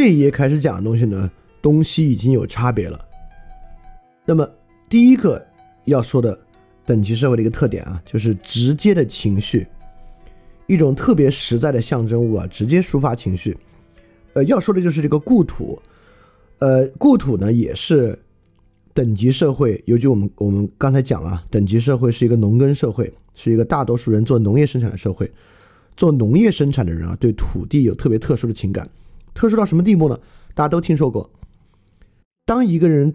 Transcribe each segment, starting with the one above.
这一页开始讲的东西呢，东西已经有差别了。那么第一个要说的等级社会的一个特点啊，就是直接的情绪，一种特别实在的象征物啊，直接抒发情绪。呃，要说的就是这个故土，呃，故土呢也是等级社会，尤其我们我们刚才讲了，等级社会是一个农耕社会，是一个大多数人做农业生产的社会。做农业生产的人啊，对土地有特别特殊的情感，特殊到什么地步呢？大家都听说过，当一个人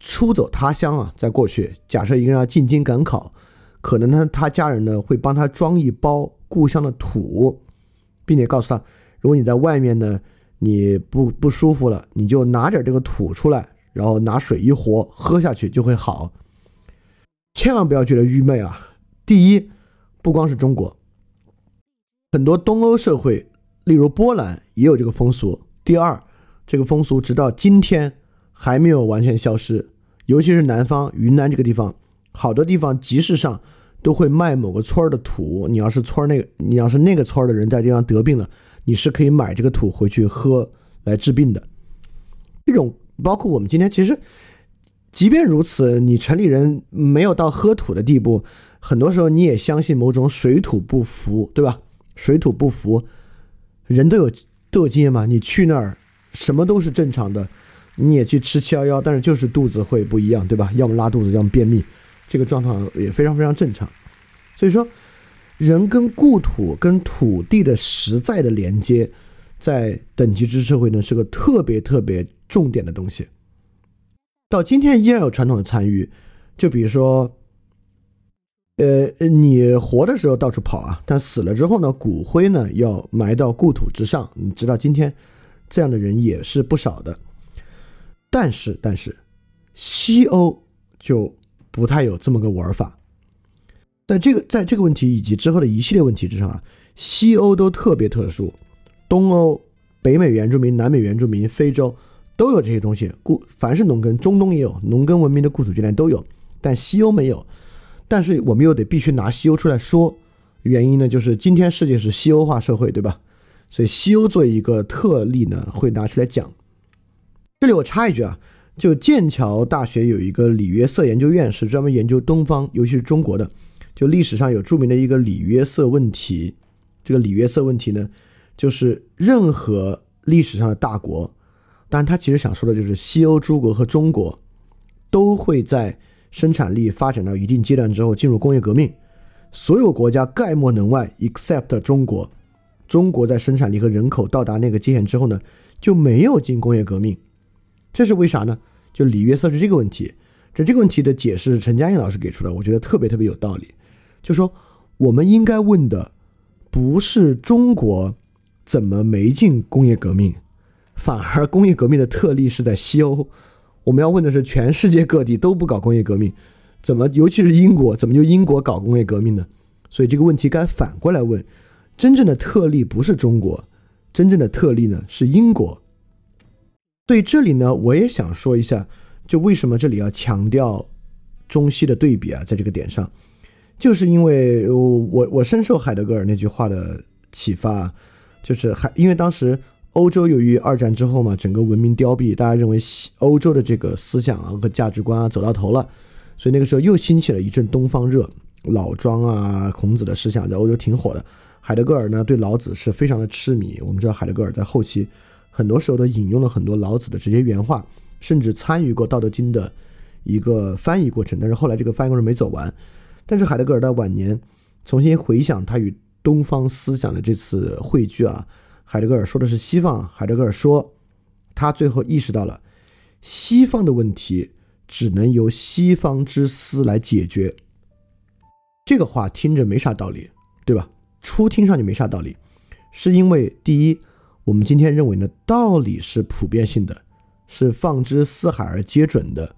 出走他乡啊，在过去，假设一个人要进京赶考，可能呢，他家人呢会帮他装一包故乡的土，并且告诉他，如果你在外面呢，你不不舒服了，你就拿点这个土出来，然后拿水一和，喝下去就会好。千万不要觉得愚昧啊！第一，不光是中国。很多东欧社会，例如波兰，也有这个风俗。第二，这个风俗直到今天还没有完全消失。尤其是南方云南这个地方，好多地方集市上都会卖某个村儿的土。你要是村儿那个，你要是那个村儿的人在地方得病了，你是可以买这个土回去喝来治病的。这种包括我们今天，其实即便如此，你城里人没有到喝土的地步，很多时候你也相信某种水土不服，对吧？水土不服，人都有都有经验嘛？你去那儿，什么都是正常的，你也去吃七幺幺，但是就是肚子会不一样，对吧？要么拉肚子，要么便秘，这个状况也非常非常正常。所以说，人跟故土、跟土地的实在的连接，在等级制社会呢，是个特别特别重点的东西。到今天依然有传统的参与，就比如说。呃，你活的时候到处跑啊，但死了之后呢，骨灰呢要埋到故土之上。你知道今天这样的人也是不少的，但是但是西欧就不太有这么个玩法。在这个在这个问题以及之后的一系列问题之上啊，西欧都特别特殊，东欧、北美原住民、南美原住民、非洲都有这些东西。故凡是农耕，中东也有农耕文明的故土纪念都有，但西欧没有。但是我们又得必须拿西欧出来说，原因呢，就是今天世界是西欧化社会，对吧？所以西欧作为一个特例呢，会拿出来讲。这里我插一句啊，就剑桥大学有一个里约瑟研究院，是专门研究东方，尤其是中国的。就历史上有著名的一个里约瑟问题，这个里约瑟问题呢，就是任何历史上的大国，但他其实想说的就是西欧诸国和中国都会在。生产力发展到一定阶段之后，进入工业革命，所有国家概莫能外，except 中国。中国在生产力和人口到达那个界限之后呢，就没有进工业革命。这是为啥呢？就里约瑟是这个问题。这这个问题的解释，陈嘉映老师给出的，我觉得特别特别有道理。就说我们应该问的不是中国怎么没进工业革命，反而工业革命的特例是在西欧。我们要问的是，全世界各地都不搞工业革命，怎么，尤其是英国，怎么就英国搞工业革命呢？所以这个问题该反过来问：真正的特例不是中国，真正的特例呢是英国。所以这里呢，我也想说一下，就为什么这里要强调中西的对比啊？在这个点上，就是因为我我我深受海德格尔那句话的启发，就是海，因为当时。欧洲由于二战之后嘛，整个文明凋敝，大家认为西欧洲的这个思想啊和价值观啊走到头了，所以那个时候又兴起了一阵东方热，老庄啊、孔子的思想在欧洲挺火的。海德格尔呢对老子是非常的痴迷，我们知道海德格尔在后期很多时候都引用了很多老子的直接原话，甚至参与过《道德经》的一个翻译过程，但是后来这个翻译过程没走完。但是海德格尔在晚年重新回想他与东方思想的这次汇聚啊。海德格尔说的是西方。海德格尔说，他最后意识到了西方的问题只能由西方之思来解决。这个话听着没啥道理，对吧？初听上去没啥道理，是因为第一，我们今天认为呢，道理是普遍性的，是放之四海而皆准的，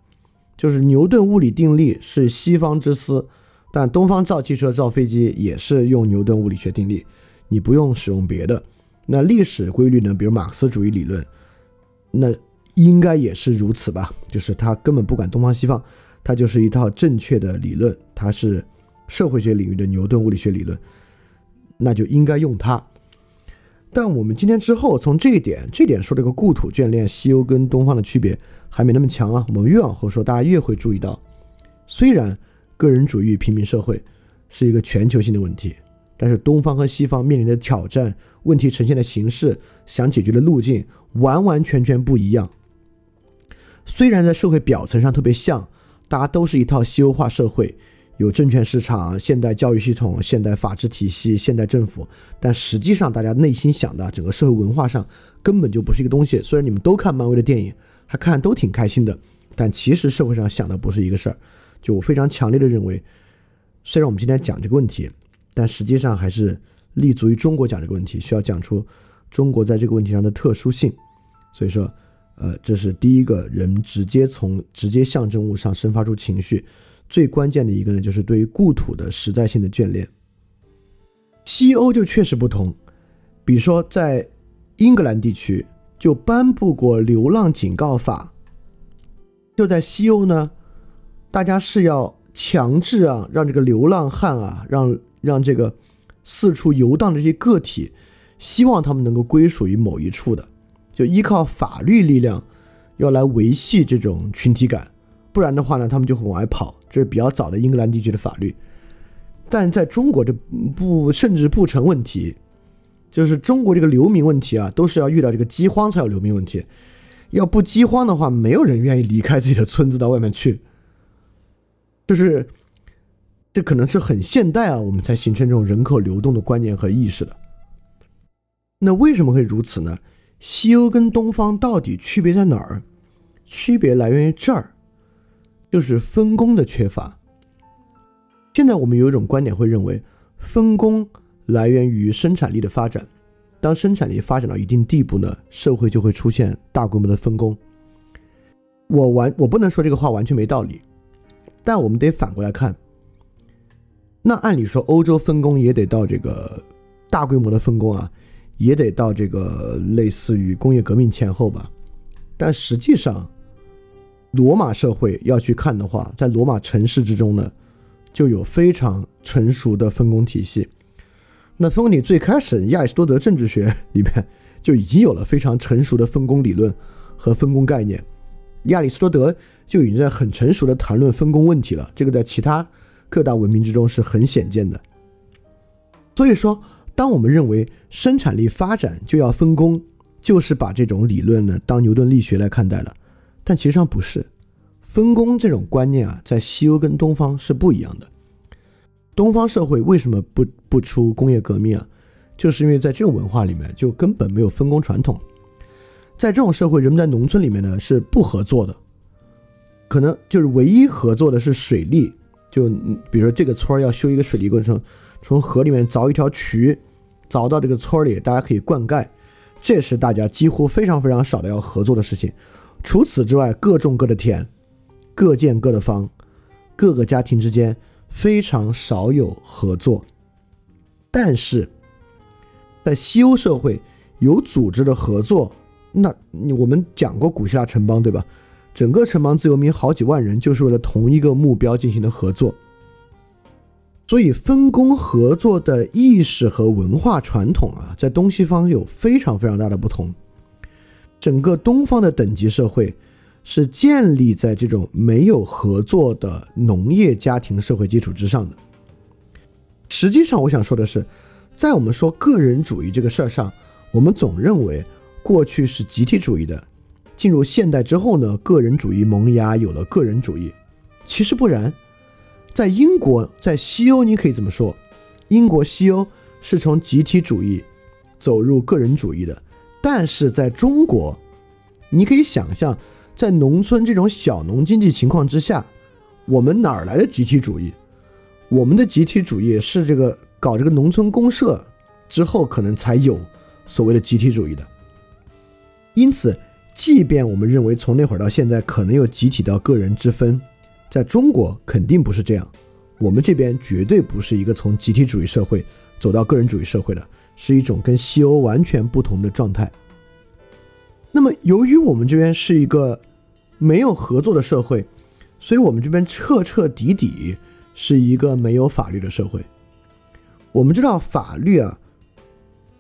就是牛顿物理定律是西方之思，但东方造汽车、造飞机也是用牛顿物理学定律，你不用使用别的。那历史规律呢？比如马克思主义理论，那应该也是如此吧？就是他根本不管东方西方，它就是一套正确的理论，它是社会学领域的牛顿物理学理论，那就应该用它。但我们今天之后从这一点，这点说这个故土眷恋，西欧跟东方的区别还没那么强啊。我们越往后说，大家越会注意到，虽然个人主义平民社会是一个全球性的问题，但是东方和西方面临的挑战、问题呈现的形式、想解决的路径完完全全不一样。虽然在社会表层上特别像，大家都是一套西欧化社会。有证券市场、现代教育系统、现代法治体系、现代政府，但实际上大家内心想的整个社会文化上根本就不是一个东西。虽然你们都看漫威的电影，还看都挺开心的，但其实社会上想的不是一个事儿。就我非常强烈的认为，虽然我们今天讲这个问题，但实际上还是立足于中国讲这个问题，需要讲出中国在这个问题上的特殊性。所以说，呃，这是第一个人直接从直接象征物上生发出情绪。最关键的一个呢，就是对于故土的实在性的眷恋。西欧就确实不同，比如说在英格兰地区就颁布过流浪警告法。就在西欧呢，大家是要强制啊，让这个流浪汉啊，让让这个四处游荡的这些个体，希望他们能够归属于某一处的，就依靠法律力量要来维系这种群体感。不然的话呢，他们就会往外跑。这是比较早的英格兰地区的法律，但在中国这不甚至不成问题。就是中国这个流民问题啊，都是要遇到这个饥荒才有流民问题。要不饥荒的话，没有人愿意离开自己的村子到外面去。就是这可能是很现代啊，我们才形成这种人口流动的观念和意识的。那为什么会如此呢？西欧跟东方到底区别在哪儿？区别来源于这儿。就是分工的缺乏。现在我们有一种观点会认为，分工来源于生产力的发展。当生产力发展到一定地步呢，社会就会出现大规模的分工。我完，我不能说这个话完全没道理，但我们得反过来看。那按理说，欧洲分工也得到这个大规模的分工啊，也得到这个类似于工业革命前后吧。但实际上，罗马社会要去看的话，在罗马城市之中呢，就有非常成熟的分工体系。那分工体最开始，亚里士多德政治学里面就已经有了非常成熟的分工理论和分工概念。亚里士多德就已经在很成熟的谈论分工问题了，这个在其他各大文明之中是很显见的。所以说，当我们认为生产力发展就要分工，就是把这种理论呢当牛顿力学来看待了。但其实上不是，分工这种观念啊，在西欧跟东方是不一样的。东方社会为什么不不出工业革命啊？就是因为在这种文化里面，就根本没有分工传统。在这种社会，人们在农村里面呢是不合作的，可能就是唯一合作的是水利。就比如说这个村儿要修一个水利工程，从河里面凿一条渠，凿到这个村里，大家可以灌溉，这是大家几乎非常非常少的要合作的事情。除此之外，各种各的田，各建各的房，各个家庭之间非常少有合作。但是，在西欧社会有组织的合作，那我们讲过古希腊城邦对吧？整个城邦自由民好几万人，就是为了同一个目标进行的合作。所以，分工合作的意识和文化传统啊，在东西方有非常非常大的不同。整个东方的等级社会是建立在这种没有合作的农业家庭社会基础之上的。实际上，我想说的是，在我们说个人主义这个事儿上，我们总认为过去是集体主义的，进入现代之后呢，个人主义萌芽，有了个人主义。其实不然，在英国，在西欧，你可以这么说，英国西欧是从集体主义走入个人主义的。但是在中国，你可以想象，在农村这种小农经济情况之下，我们哪儿来的集体主义？我们的集体主义是这个搞这个农村公社之后，可能才有所谓的集体主义的。因此，即便我们认为从那会儿到现在可能有集体到个人之分，在中国肯定不是这样。我们这边绝对不是一个从集体主义社会走到个人主义社会的。是一种跟西欧完全不同的状态。那么，由于我们这边是一个没有合作的社会，所以我们这边彻彻底底是一个没有法律的社会。我们知道法律啊，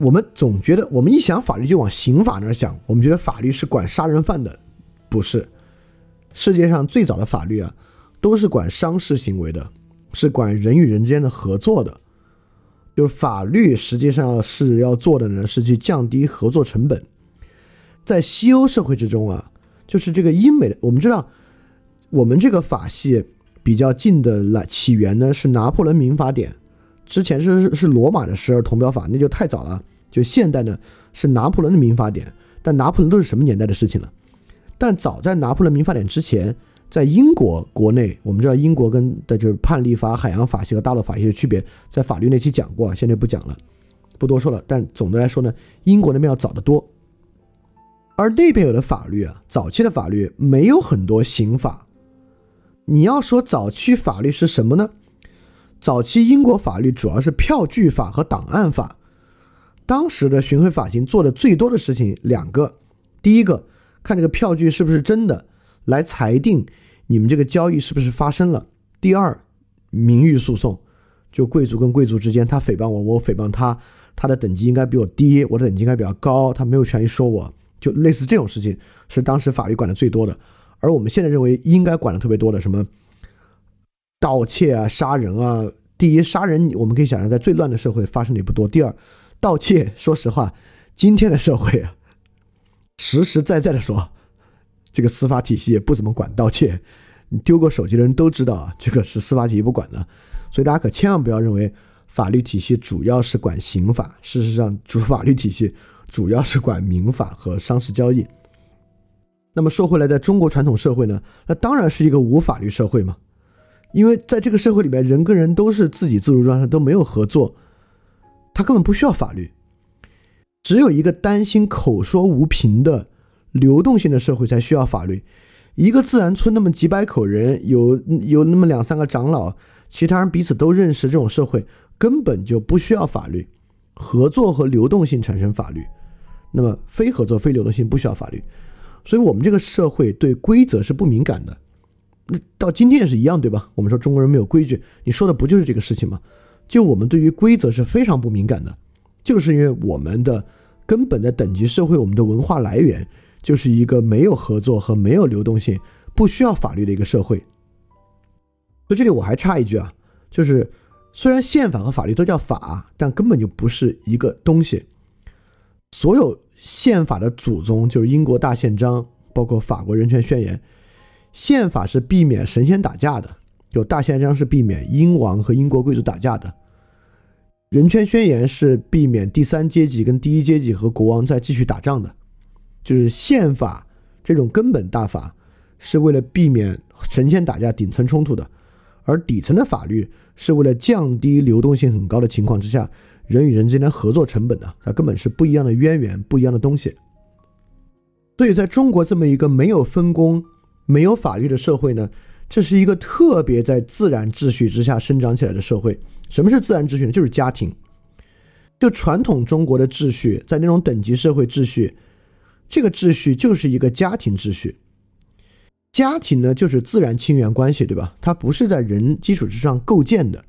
我们总觉得，我们一想法律就往刑法那儿想，我们觉得法律是管杀人犯的，不是。世界上最早的法律啊，都是管商事行为的，是管人与人之间的合作的。就是法律实际上是要做的呢，是去降低合作成本。在西欧社会之中啊，就是这个英美的，我们知道，我们这个法系比较近的来起源呢是拿破仑民法典，之前是是罗马的十二铜表法，那就太早了。就现代呢是拿破仑的民法典，但拿破仑都是什么年代的事情了？但早在拿破仑民法典之前。在英国国内，我们知道英国跟的就是判例法、海洋法系和大陆法系的区别，在法律那期讲过，现在不讲了，不多说了。但总的来说呢，英国那边要早得多，而那边有的法律啊，早期的法律没有很多刑法。你要说早期法律是什么呢？早期英国法律主要是票据法和档案法。当时的巡回法庭做的最多的事情两个，第一个看这个票据是不是真的，来裁定。你们这个交易是不是发生了？第二，名誉诉讼，就贵族跟贵族之间，他诽谤我，我诽谤他，他的等级应该比我低，我的等级应该比较高，他没有权利说我，就类似这种事情，是当时法律管的最多的。而我们现在认为应该管的特别多的，什么盗窃啊、杀人啊。第一，杀人我们可以想象在最乱的社会发生的也不多。第二，盗窃，说实话，今天的社会啊，实实在在的说，这个司法体系也不怎么管盗窃。你丢过手机的人都知道啊，这个是司法体系不管的，所以大家可千万不要认为法律体系主要是管刑法，事实上主法律体系主要是管民法和商事交易。那么说回来，在中国传统社会呢，那当然是一个无法律社会嘛，因为在这个社会里面，人跟人都是自己自主状态，都没有合作，他根本不需要法律，只有一个担心口说无凭的流动性的社会才需要法律。一个自然村那么几百口人，有有那么两三个长老，其他人彼此都认识，这种社会根本就不需要法律，合作和流动性产生法律，那么非合作非流动性不需要法律，所以我们这个社会对规则是不敏感的，那到今天也是一样，对吧？我们说中国人没有规矩，你说的不就是这个事情吗？就我们对于规则是非常不敏感的，就是因为我们的根本的等级社会，我们的文化来源。就是一个没有合作和没有流动性、不需要法律的一个社会。所以这里我还插一句啊，就是虽然宪法和法律都叫法，但根本就不是一个东西。所有宪法的祖宗就是英国大宪章，包括法国人权宣言。宪法是避免神仙打架的，有大宪章是避免英王和英国贵族打架的。人权宣言是避免第三阶级跟第一阶级和国王再继续打仗的。就是宪法这种根本大法，是为了避免神仙打架、顶层冲突的；而底层的法律是为了降低流动性很高的情况之下人与人之间的合作成本的。它根本是不一样的渊源，不一样的东西。所以，在中国这么一个没有分工、没有法律的社会呢，这是一个特别在自然秩序之下生长起来的社会。什么是自然秩序呢？就是家庭。就传统中国的秩序，在那种等级社会秩序。这个秩序就是一个家庭秩序，家庭呢就是自然亲缘关系，对吧？它不是在人基础之上构建的。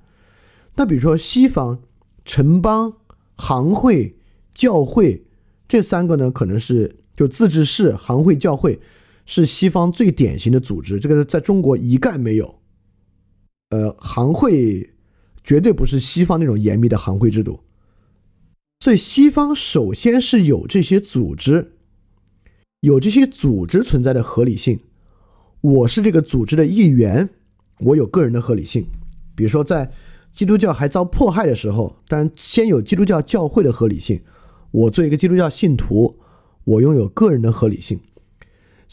那比如说西方城邦、行会、教会这三个呢，可能是就自治市、行会、教会是西方最典型的组织，这个在中国一概没有。呃，行会绝对不是西方那种严密的行会制度，所以西方首先是有这些组织。有这些组织存在的合理性，我是这个组织的一员，我有个人的合理性。比如说，在基督教还遭迫害的时候，当然先有基督教教会的合理性，我做一个基督教信徒，我拥有个人的合理性。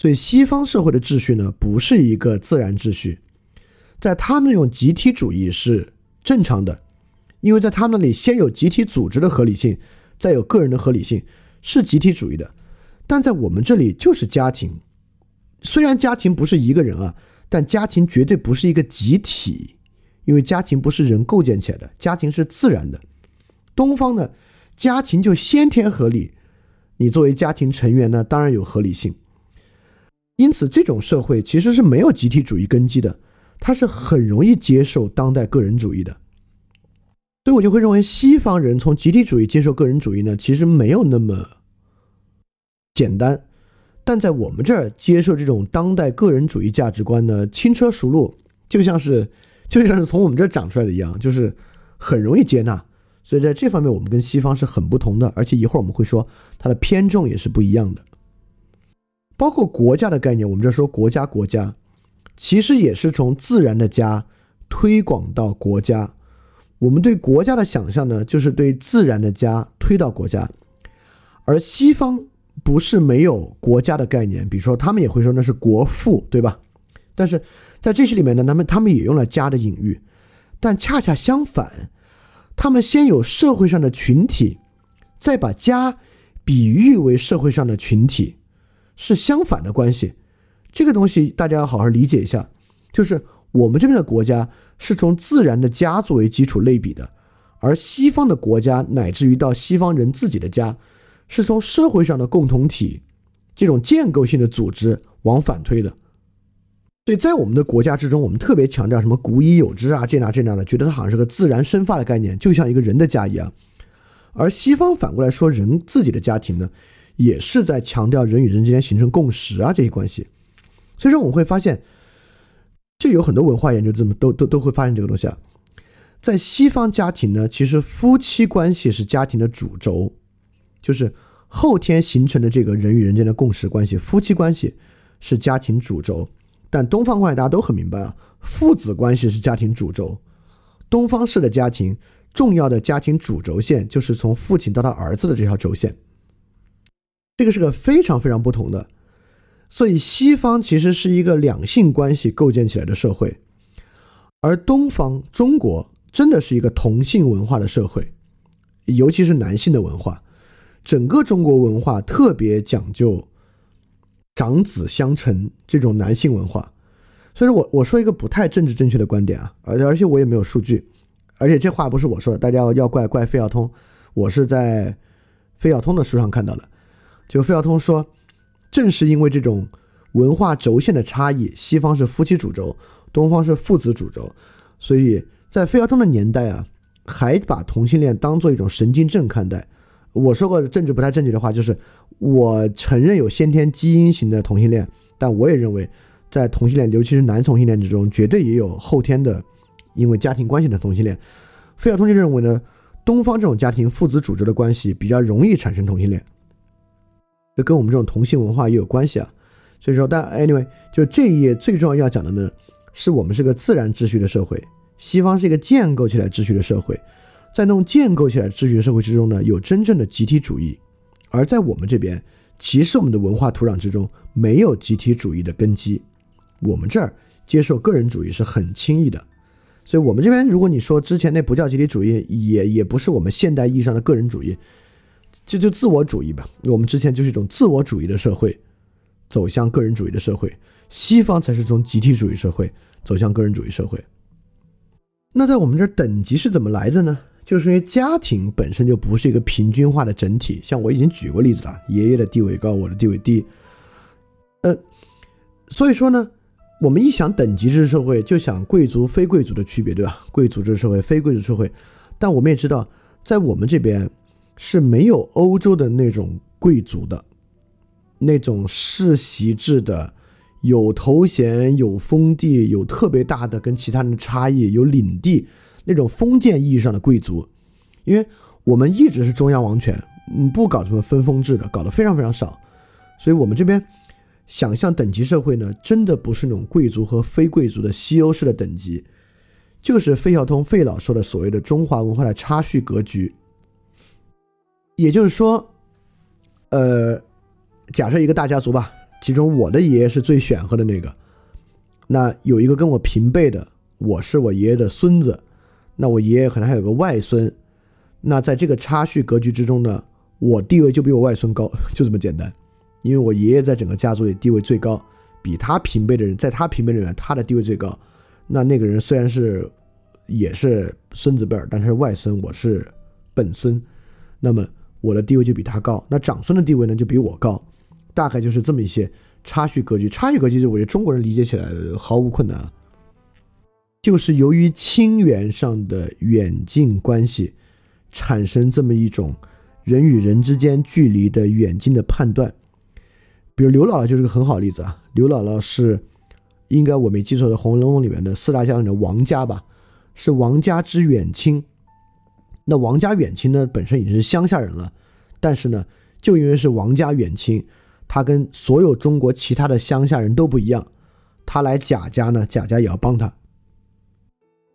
所以，西方社会的秩序呢，不是一个自然秩序，在他们用集体主义是正常的，因为在他们那里先有集体组织的合理性，再有个人的合理性，是集体主义的。但在我们这里就是家庭，虽然家庭不是一个人啊，但家庭绝对不是一个集体，因为家庭不是人构建起来的，家庭是自然的。东方呢，家庭就先天合理，你作为家庭成员呢，当然有合理性。因此，这种社会其实是没有集体主义根基的，它是很容易接受当代个人主义的。所以我就会认为，西方人从集体主义接受个人主义呢，其实没有那么简单。但在我们这儿接受这种当代个人主义价值观呢，轻车熟路，就像是就像是从我们这儿长出来的一样，就是很容易接纳。所以在这方面，我们跟西方是很不同的。而且一会儿我们会说，它的偏重也是不一样的。包括国家的概念，我们这说国家国家，其实也是从自然的家推广到国家。我们对国家的想象呢，就是对自然的家推到国家，而西方不是没有国家的概念，比如说他们也会说那是国父，对吧？但是在这些里面呢，他们他们也用了家的隐喻，但恰恰相反，他们先有社会上的群体，再把家比喻为社会上的群体。是相反的关系，这个东西大家要好好理解一下。就是我们这边的国家是从自然的家作为基础类比的，而西方的国家乃至于到西方人自己的家，是从社会上的共同体这种建构性的组织往反推的。所以在我们的国家之中，我们特别强调什么“古已有之”啊，这那这那的，觉得它好像是个自然生发的概念，就像一个人的家一样。而西方反过来说，人自己的家庭呢？也是在强调人与人之间形成共识啊这些关系，所以说我们会发现，就有很多文化研究这么都都都会发现这个东西啊，在西方家庭呢，其实夫妻关系是家庭的主轴，就是后天形成的这个人与人间的共识关系，夫妻关系是家庭主轴，但东方关系大家都很明白啊，父子关系是家庭主轴，东方式的家庭重要的家庭主轴线就是从父亲到他儿子的这条轴线。这个是个非常非常不同的，所以西方其实是一个两性关系构建起来的社会，而东方中国真的是一个同性文化的社会，尤其是男性的文化，整个中国文化特别讲究长子相承这种男性文化。所以说我我说一个不太政治正确的观点啊，而而且我也没有数据，而且这话不是我说的，大家要要怪怪费孝通，我是在费孝通的书上看到的。就费孝通说，正是因为这种文化轴线的差异，西方是夫妻主轴，东方是父子主轴，所以在费孝通的年代啊，还把同性恋当做一种神经症看待。我说过政治不太正确的话，就是我承认有先天基因型的同性恋，但我也认为，在同性恋，尤其是男同性恋之中，绝对也有后天的，因为家庭关系的同性恋。费孝通就认为呢，东方这种家庭父子主轴的关系比较容易产生同性恋。跟我们这种同性文化也有关系啊，所以说，但 anyway，就这一页最重要要讲的呢，是我们是个自然秩序的社会，西方是一个建构起来秩序的社会，在那种建构起来秩序的社会之中呢，有真正的集体主义，而在我们这边，其实我们的文化土壤之中没有集体主义的根基，我们这儿接受个人主义是很轻易的，所以我们这边，如果你说之前那不叫集体主义，也也不是我们现代意义上的个人主义。这就自我主义吧。我们之前就是一种自我主义的社会，走向个人主义的社会。西方才是从集体主义社会走向个人主义社会。那在我们这等级是怎么来的呢？就是因为家庭本身就不是一个平均化的整体。像我已经举过例子了，爷爷的地位高，我的地位低。呃，所以说呢，我们一想等级制社会，就想贵族非贵族的区别，对吧？贵族制社会，非贵族社会。但我们也知道，在我们这边。是没有欧洲的那种贵族的，那种世袭制的，有头衔、有封地、有特别大的跟其他人的差异、有领地那种封建意义上的贵族，因为我们一直是中央王权，嗯，不搞什么分封制的，搞得非常非常少，所以我们这边想象等级社会呢，真的不是那种贵族和非贵族的西欧式的等级，就是费孝通费老说的所谓的中华文化的差序格局。也就是说，呃，假设一个大家族吧，其中我的爷爷是最显赫的那个，那有一个跟我平辈的，我是我爷爷的孙子，那我爷爷可能还有个外孙，那在这个差序格局之中呢，我地位就比我外孙高，就这么简单，因为我爷爷在整个家族里地位最高，比他平辈的人，在他平辈里面，他的地位最高，那那个人虽然是也是孙子辈儿，但是外孙，我是本孙，那么。我的地位就比他高，那长孙的地位呢就比我高，大概就是这么一些差序格局。差序格局，就我觉得中国人理解起来毫无困难。就是由于亲缘上的远近关系，产生这么一种人与人之间距离的远近的判断。比如刘姥姥就是个很好例子啊，刘姥姥是应该我没记错的《红楼梦》里面的四大家长的王家吧，是王家之远亲。那王家远亲呢，本身已经是乡下人了，但是呢，就因为是王家远亲，他跟所有中国其他的乡下人都不一样。他来贾家呢，贾家也要帮他。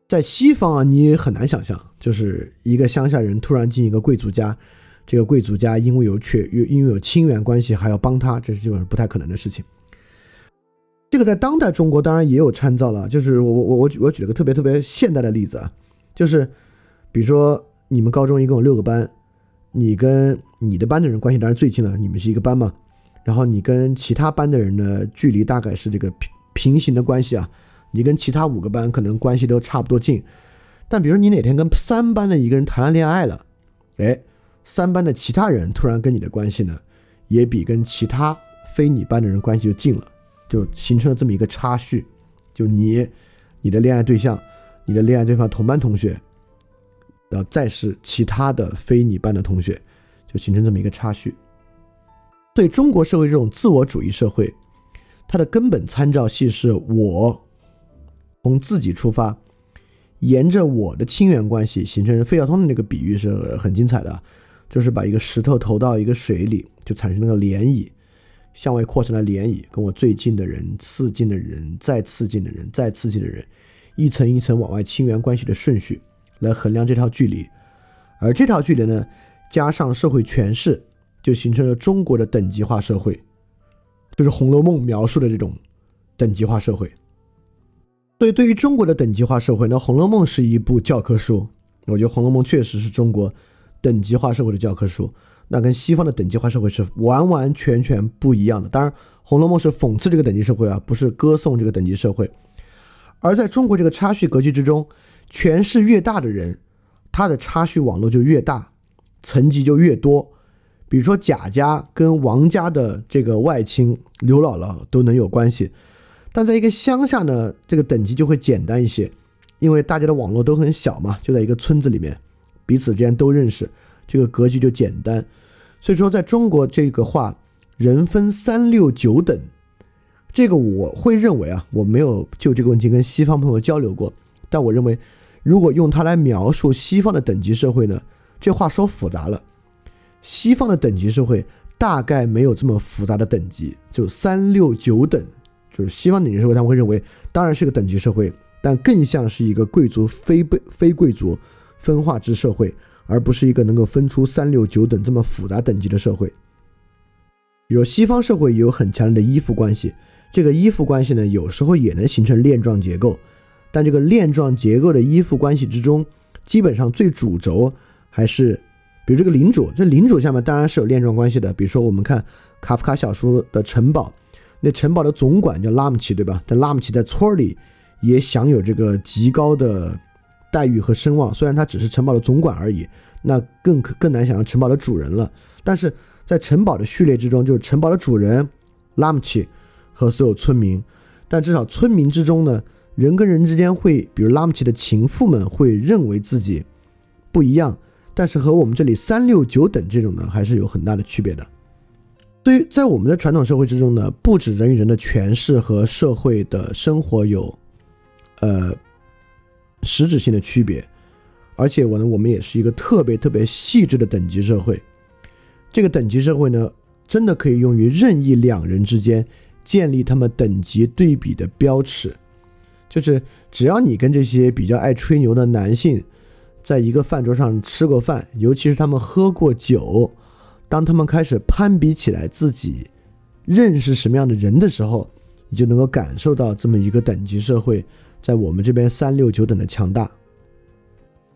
在西方啊，你也很难想象，就是一个乡下人突然进一个贵族家，这个贵族家因为有血，因为有亲缘关系，还要帮他，这是基本上不太可能的事情。这个在当代中国当然也有参照了，就是我我我我我举了个特别特别现代的例子啊，就是比如说你们高中一共有六个班，你跟你的班的人关系当然最近了，你们是一个班嘛，然后你跟其他班的人呢，距离大概是这个平平行的关系啊。你跟其他五个班可能关系都差不多近，但比如你哪天跟三班的一个人谈了恋爱了，哎，三班的其他人突然跟你的关系呢，也比跟其他非你班的人关系就近了，就形成了这么一个差序，就你、你的恋爱对象、你的恋爱对象同班同学，然后再是其他的非你班的同学，就形成这么一个差序。对中国社会这种自我主义社会，它的根本参照系是我。从自己出发，沿着我的亲缘关系形成费孝通的那个比喻是很精彩的，就是把一个石头投到一个水里，就产生那个涟漪，向外扩成了涟漪，跟我最近的人、次近的人、再次近的人、再次近的人，一层一层往外亲缘关系的顺序来衡量这条距离，而这条距离呢，加上社会权势，就形成了中国的等级化社会，就是《红楼梦》描述的这种等级化社会。所以，对于中国的等级化社会，那《红楼梦》是一部教科书。我觉得《红楼梦》确实是中国等级化社会的教科书。那跟西方的等级化社会是完完全全不一样的。当然，《红楼梦》是讽刺这个等级社会啊，不是歌颂这个等级社会。而在中国这个差序格局之中，权势越大的人，他的差序网络就越大，层级就越多。比如说贾家跟王家的这个外亲刘姥姥都能有关系。但在一个乡下呢，这个等级就会简单一些，因为大家的网络都很小嘛，就在一个村子里面，彼此之间都认识，这个格局就简单。所以说，在中国这个话，人分三六九等，这个我会认为啊，我没有就这个问题跟西方朋友交流过，但我认为，如果用它来描述西方的等级社会呢，这话说复杂了。西方的等级社会大概没有这么复杂的等级，就三六九等。就是西方等级社会，他们会认为，当然是个等级社会，但更像是一个贵族非被非贵族分化之社会，而不是一个能够分出三六九等这么复杂等级的社会。比如西方社会也有很强烈的依附关系，这个依附关系呢，有时候也能形成链状结构，但这个链状结构的依附关系之中，基本上最主轴还是，比如这个领主，这领主下面当然是有链状关系的，比如说我们看卡夫卡小说的城堡。那城堡的总管叫拉姆齐，对吧？但拉姆齐在村里也享有这个极高的待遇和声望，虽然他只是城堡的总管而已，那更可更难想象城堡的主人了。但是在城堡的序列之中，就是城堡的主人拉姆齐和所有村民，但至少村民之中呢，人跟人之间会，比如拉姆齐的情妇们会认为自己不一样，但是和我们这里三六九等这种呢，还是有很大的区别的。对于在我们的传统社会之中呢，不止人与人的权势和社会的生活有，呃，实质性的区别，而且我呢，我们也是一个特别特别细致的等级社会。这个等级社会呢，真的可以用于任意两人之间建立他们等级对比的标尺，就是只要你跟这些比较爱吹牛的男性在一个饭桌上吃过饭，尤其是他们喝过酒。当他们开始攀比起来自己认识什么样的人的时候，你就能够感受到这么一个等级社会在我们这边三六九等的强大。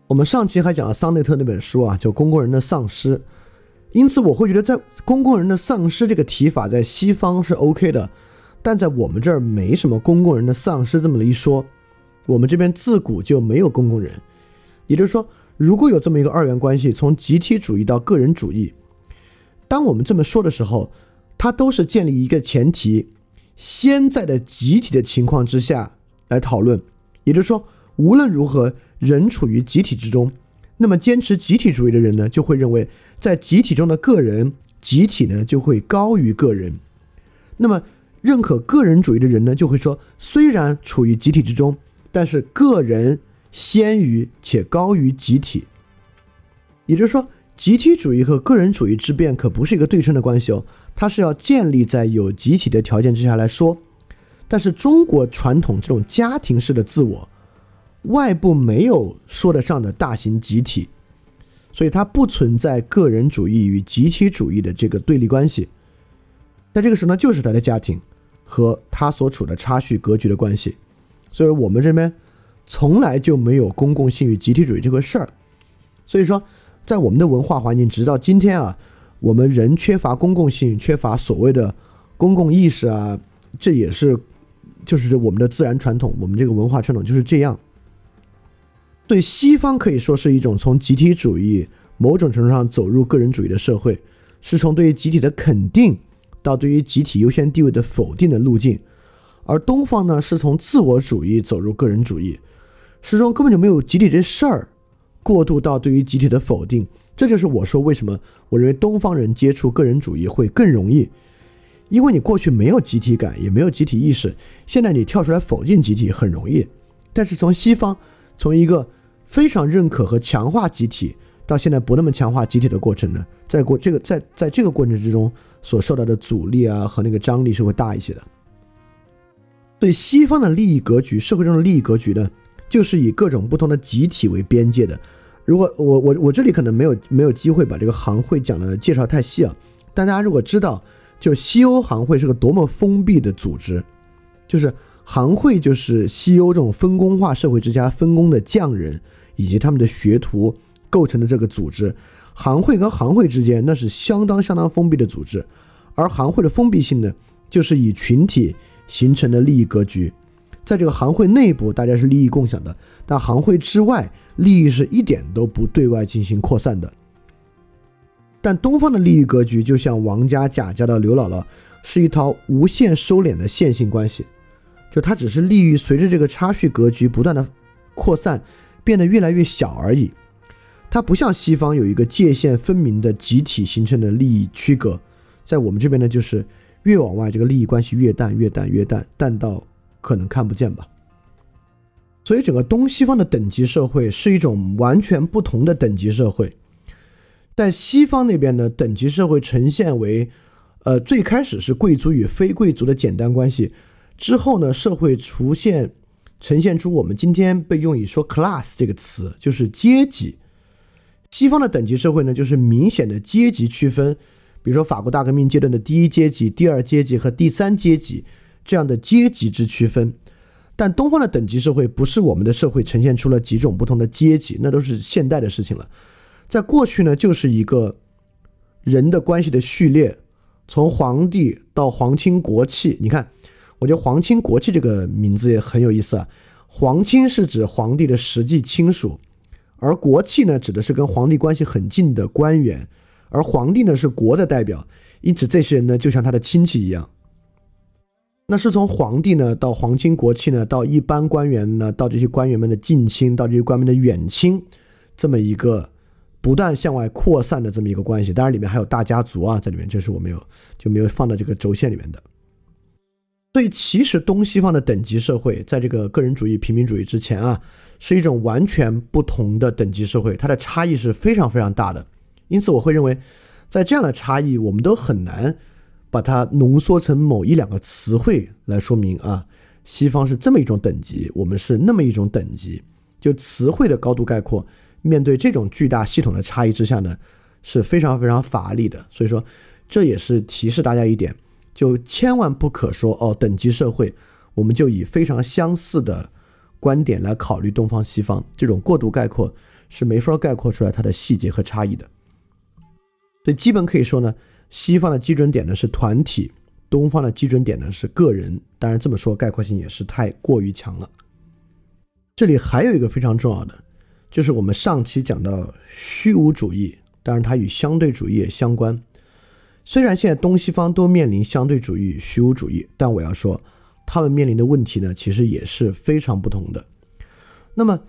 我们上期还讲了桑内特那本书啊，叫《公共人的丧失》，因此我会觉得在公共人的丧失这个提法在西方是 OK 的，但在我们这儿没什么公共人的丧失这么一说。我们这边自古就没有公共人，也就是说，如果有这么一个二元关系，从集体主义到个人主义。当我们这么说的时候，它都是建立一个前提：先在的集体的情况之下来讨论。也就是说，无论如何，人处于集体之中，那么坚持集体主义的人呢，就会认为在集体中的个人，集体呢就会高于个人。那么认可个人主义的人呢，就会说，虽然处于集体之中，但是个人先于且高于集体。也就是说，集体主义和个人主义之变可不是一个对称的关系哦，它是要建立在有集体的条件之下来说。但是中国传统这种家庭式的自我，外部没有说得上的大型集体，所以它不存在个人主义与集体主义的这个对立关系。在这个时候呢，就是他的家庭和他所处的差序格局的关系。所以我们这边从来就没有公共性与集体主义这个事儿。所以说，在我们的文化环境，直到今天啊，我们人缺乏公共性，缺乏所谓的公共意识啊，这也是。就是我们的自然传统，我们这个文化传统就是这样。对西方可以说是一种从集体主义某种程度上走入个人主义的社会，是从对于集体的肯定到对于集体优先地位的否定的路径；而东方呢，是从自我主义走入个人主义，始终根本就没有集体这事儿，过渡到对于集体的否定。这就是我说为什么我认为东方人接触个人主义会更容易。因为你过去没有集体感，也没有集体意识，现在你跳出来否定集体很容易。但是从西方，从一个非常认可和强化集体，到现在不那么强化集体的过程呢，在过这个在在这个过程之中所受到的阻力啊和那个张力是会大一些的。对西方的利益格局，社会中的利益格局呢，就是以各种不同的集体为边界的。如果我我我这里可能没有没有机会把这个行会讲的介绍太细啊，但大家如果知道。就西欧行会是个多么封闭的组织，就是行会就是西欧这种分工化社会之家分工的匠人以及他们的学徒构成的这个组织。行会跟行会之间那是相当相当封闭的组织，而行会的封闭性呢，就是以群体形成的利益格局。在这个行会内部，大家是利益共享的，但行会之外，利益是一点都不对外进行扩散的。但东方的利益格局就像王家、贾家的刘姥姥，是一套无限收敛的线性关系，就它只是利益随着这个差序格局不断的扩散，变得越来越小而已。它不像西方有一个界限分明的集体形成的利益区隔，在我们这边呢，就是越往外这个利益关系越淡、越淡、越淡，淡到可能看不见吧。所以整个东西方的等级社会是一种完全不同的等级社会。在西方那边呢，等级社会呈现为，呃，最开始是贵族与非贵族的简单关系，之后呢，社会出现呈现出我们今天被用以说 class 这个词，就是阶级。西方的等级社会呢，就是明显的阶级区分，比如说法国大革命阶段的第一阶级、第二阶级和第三阶级这样的阶级之区分。但东方的等级社会不是我们的社会呈现出了几种不同的阶级，那都是现代的事情了。在过去呢，就是一个人的关系的序列，从皇帝到皇亲国戚。你看，我觉得“皇亲国戚”这个名字也很有意思啊。皇亲是指皇帝的实际亲属，而国戚呢，指的是跟皇帝关系很近的官员，而皇帝呢是国的代表，因此这些人呢就像他的亲戚一样。那是从皇帝呢到皇亲国戚呢，到一般官员呢，到这些官员们的近亲，到这些官员的远亲，这么一个。不断向外扩散的这么一个关系，当然里面还有大家族啊，在里面这是我没有就没有放到这个轴线里面的。所以其实东西方的等级社会，在这个个人主义、平民主义之前啊，是一种完全不同的等级社会，它的差异是非常非常大的。因此，我会认为，在这样的差异，我们都很难把它浓缩成某一两个词汇来说明啊。西方是这么一种等级，我们是那么一种等级，就词汇的高度概括。面对这种巨大系统的差异之下呢，是非常非常乏力的。所以说，这也是提示大家一点，就千万不可说哦，等级社会，我们就以非常相似的观点来考虑东方西方，这种过度概括是没法概括出来它的细节和差异的。所以基本可以说呢，西方的基准点呢是团体，东方的基准点呢是个人。当然这么说概括性也是太过于强了。这里还有一个非常重要的。就是我们上期讲到虚无主义，当然它与相对主义也相关。虽然现在东西方都面临相对主义、虚无主义，但我要说，他们面临的问题呢，其实也是非常不同的。那么，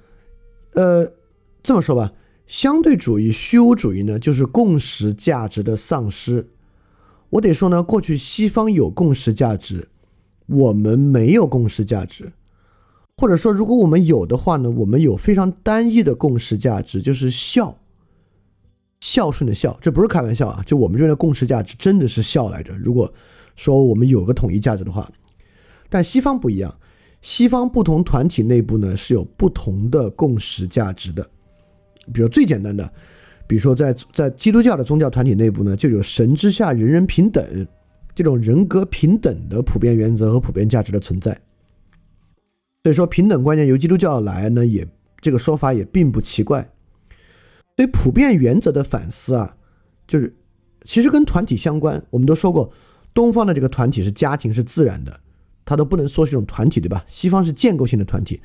呃，这么说吧，相对主义、虚无主义呢，就是共识价值的丧失。我得说呢，过去西方有共识价值，我们没有共识价值，或者说，如果我们有的话呢，我们有非常单一的共识价值，就是孝，孝顺的孝，这不是开玩笑啊，就我们这边的共识价值真的是孝来着。如果说我们有个统一价值的话，但西方不一样，西方不同团体内部呢是有不同的共识价值的，比如最简单的。比如说，在在基督教的宗教团体内部呢，就有神之下人人平等这种人格平等的普遍原则和普遍价值的存在。所以说，平等观念由基督教来呢，也这个说法也并不奇怪。对普遍原则的反思啊，就是其实跟团体相关。我们都说过，东方的这个团体是家庭是自然的，它都不能说是一种团体，对吧？西方是建构性的团体。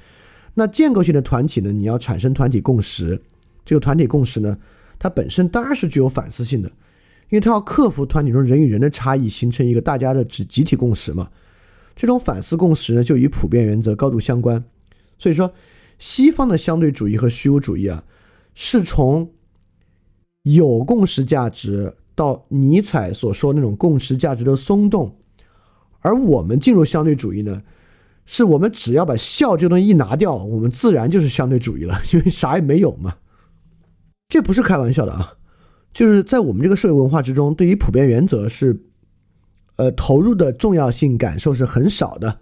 那建构性的团体呢，你要产生团体共识，这个团体共识呢？它本身当然是具有反思性的，因为它要克服团体中人与人的差异，形成一个大家的集集体共识嘛。这种反思共识呢，就与普遍原则高度相关。所以说，西方的相对主义和虚无主义啊，是从有共识价值到尼采所说那种共识价值的松动，而我们进入相对主义呢，是我们只要把孝这东西一拿掉，我们自然就是相对主义了，因为啥也没有嘛。这不是开玩笑的啊，就是在我们这个社会文化之中，对于普遍原则是，呃，投入的重要性感受是很少的。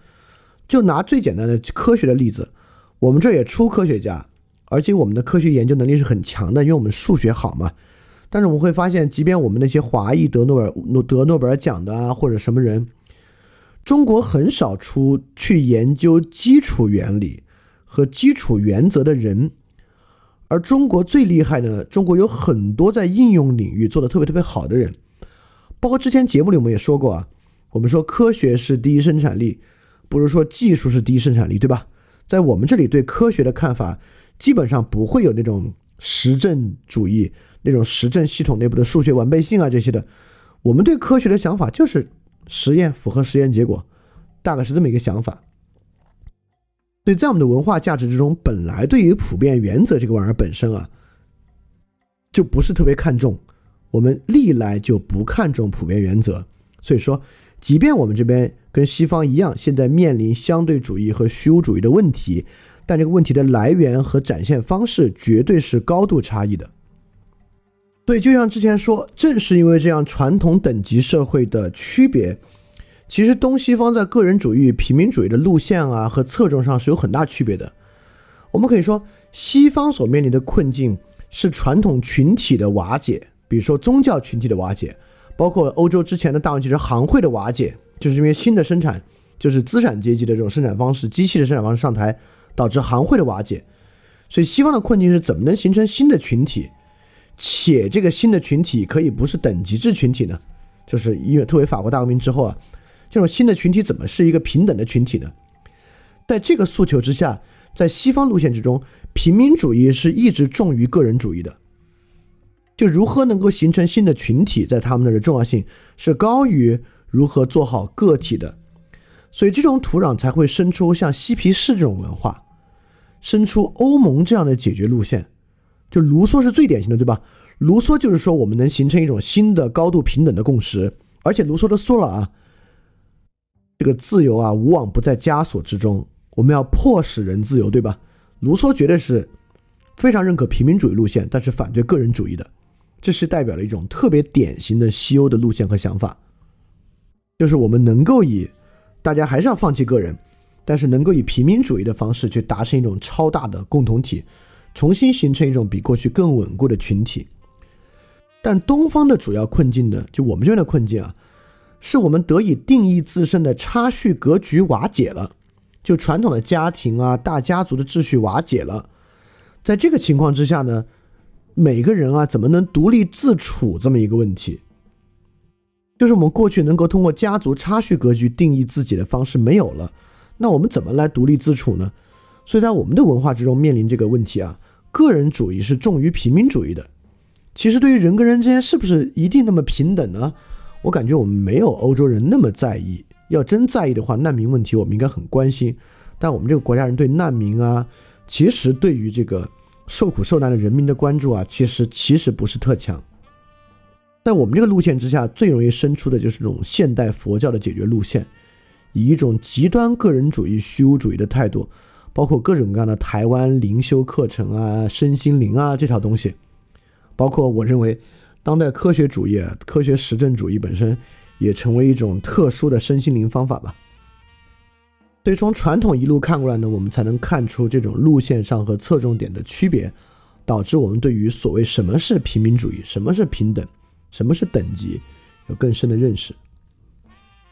就拿最简单的科学的例子，我们这也出科学家，而且我们的科学研究能力是很强的，因为我们数学好嘛。但是我们会发现，即便我们那些华裔得诺尔诺得诺贝尔奖的啊，或者什么人，中国很少出去研究基础原理和基础原则的人。而中国最厉害的，中国有很多在应用领域做的特别特别好的人，包括之前节目里我们也说过啊，我们说科学是第一生产力，不是说技术是第一生产力，对吧？在我们这里对科学的看法，基本上不会有那种实证主义、那种实证系统内部的数学完备性啊这些的。我们对科学的想法就是实验符合实验结果，大概是这么一个想法。所以在我们的文化价值之中，本来对于普遍原则这个玩意儿本身啊，就不是特别看重。我们历来就不看重普遍原则。所以说，即便我们这边跟西方一样，现在面临相对主义和虚无主义的问题，但这个问题的来源和展现方式绝对是高度差异的。所以，就像之前说，正是因为这样传统等级社会的区别。其实东西方在个人主义、平民主义的路线啊和侧重上是有很大区别的。我们可以说，西方所面临的困境是传统群体的瓦解，比如说宗教群体的瓦解，包括欧洲之前的大问题是行会的瓦解，就是因为新的生产，就是资产阶级的这种生产方式、机器的生产方式上台，导致行会的瓦解。所以西方的困境是怎么能形成新的群体，且这个新的群体可以不是等级制群体呢？就是因为特别法国大革命之后啊。这种新的群体怎么是一个平等的群体呢？在这个诉求之下，在西方路线之中，平民主义是一直重于个人主义的。就如何能够形成新的群体，在他们那的重要性是高于如何做好个体的。所以这种土壤才会生出像嬉皮士这种文化，生出欧盟这样的解决路线。就卢梭是最典型的，对吧？卢梭就是说，我们能形成一种新的高度平等的共识，而且卢梭都说了啊。这个自由啊，无往不在枷锁之中。我们要迫使人自由，对吧？卢梭绝对是非常认可平民主义路线，但是反对个人主义的。这是代表了一种特别典型的西欧的路线和想法，就是我们能够以大家还是要放弃个人，但是能够以平民主义的方式去达成一种超大的共同体，重新形成一种比过去更稳固的群体。但东方的主要困境呢，就我们这边的困境啊。是我们得以定义自身的差序格局瓦解了，就传统的家庭啊、大家族的秩序瓦解了。在这个情况之下呢，每个人啊怎么能独立自处这么一个问题，就是我们过去能够通过家族差序格局定义自己的方式没有了。那我们怎么来独立自处呢？所以在我们的文化之中面临这个问题啊，个人主义是重于平民主义的。其实对于人跟人之间是不是一定那么平等呢？我感觉我们没有欧洲人那么在意。要真在意的话，难民问题我们应该很关心。但我们这个国家人对难民啊、其实对于这个受苦受难的人民的关注啊，其实其实不是特强。在我们这个路线之下，最容易生出的就是这种现代佛教的解决路线，以一种极端个人主义、虚无主义的态度，包括各种各样的台湾灵修课程啊、身心灵啊这套东西，包括我认为当代科学主义、科学实证主义本身也成为一种特殊的身心灵方法吧。所以从传统一路看过来呢，我们才能看出这种路线上和侧重点的区别，导致我们对于所谓什么是平民主义、什么是平等。什么是等级？有更深的认识。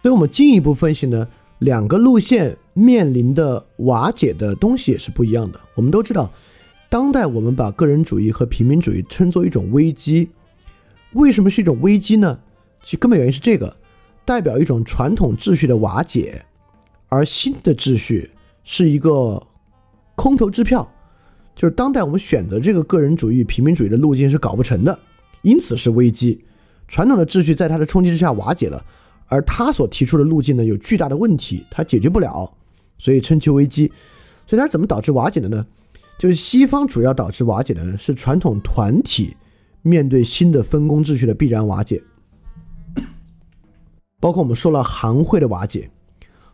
所以我们进一步分析呢，两个路线面临的瓦解的东西也是不一样的。我们都知道，当代我们把个人主义和平民主义称作一种危机。为什么是一种危机呢？其根本原因是这个，代表一种传统秩序的瓦解，而新的秩序是一个空头支票，就是当代我们选择这个个人主义、平民主义的路径是搞不成的，因此是危机。传统的秩序在它的冲击之下瓦解了，而他所提出的路径呢有巨大的问题，他解决不了，所以称其危机。所以它怎么导致瓦解的呢？就是西方主要导致瓦解的呢是传统团体面对新的分工秩序的必然瓦解，包括我们说了行会的瓦解，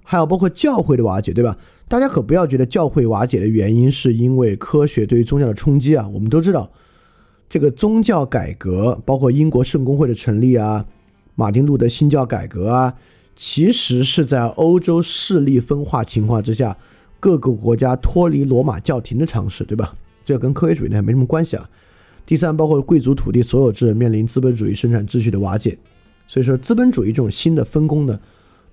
还有包括教会的瓦解，对吧？大家可不要觉得教会瓦解的原因是因为科学对于宗教的冲击啊，我们都知道。这个宗教改革，包括英国圣公会的成立啊，马丁路德新教改革啊，其实是在欧洲势力分化情况之下，各个国家脱离罗马教廷的尝试，对吧？这跟科学主义呢没什么关系啊。第三，包括贵族土地所有制面临资本主义生产秩序的瓦解，所以说资本主义这种新的分工呢，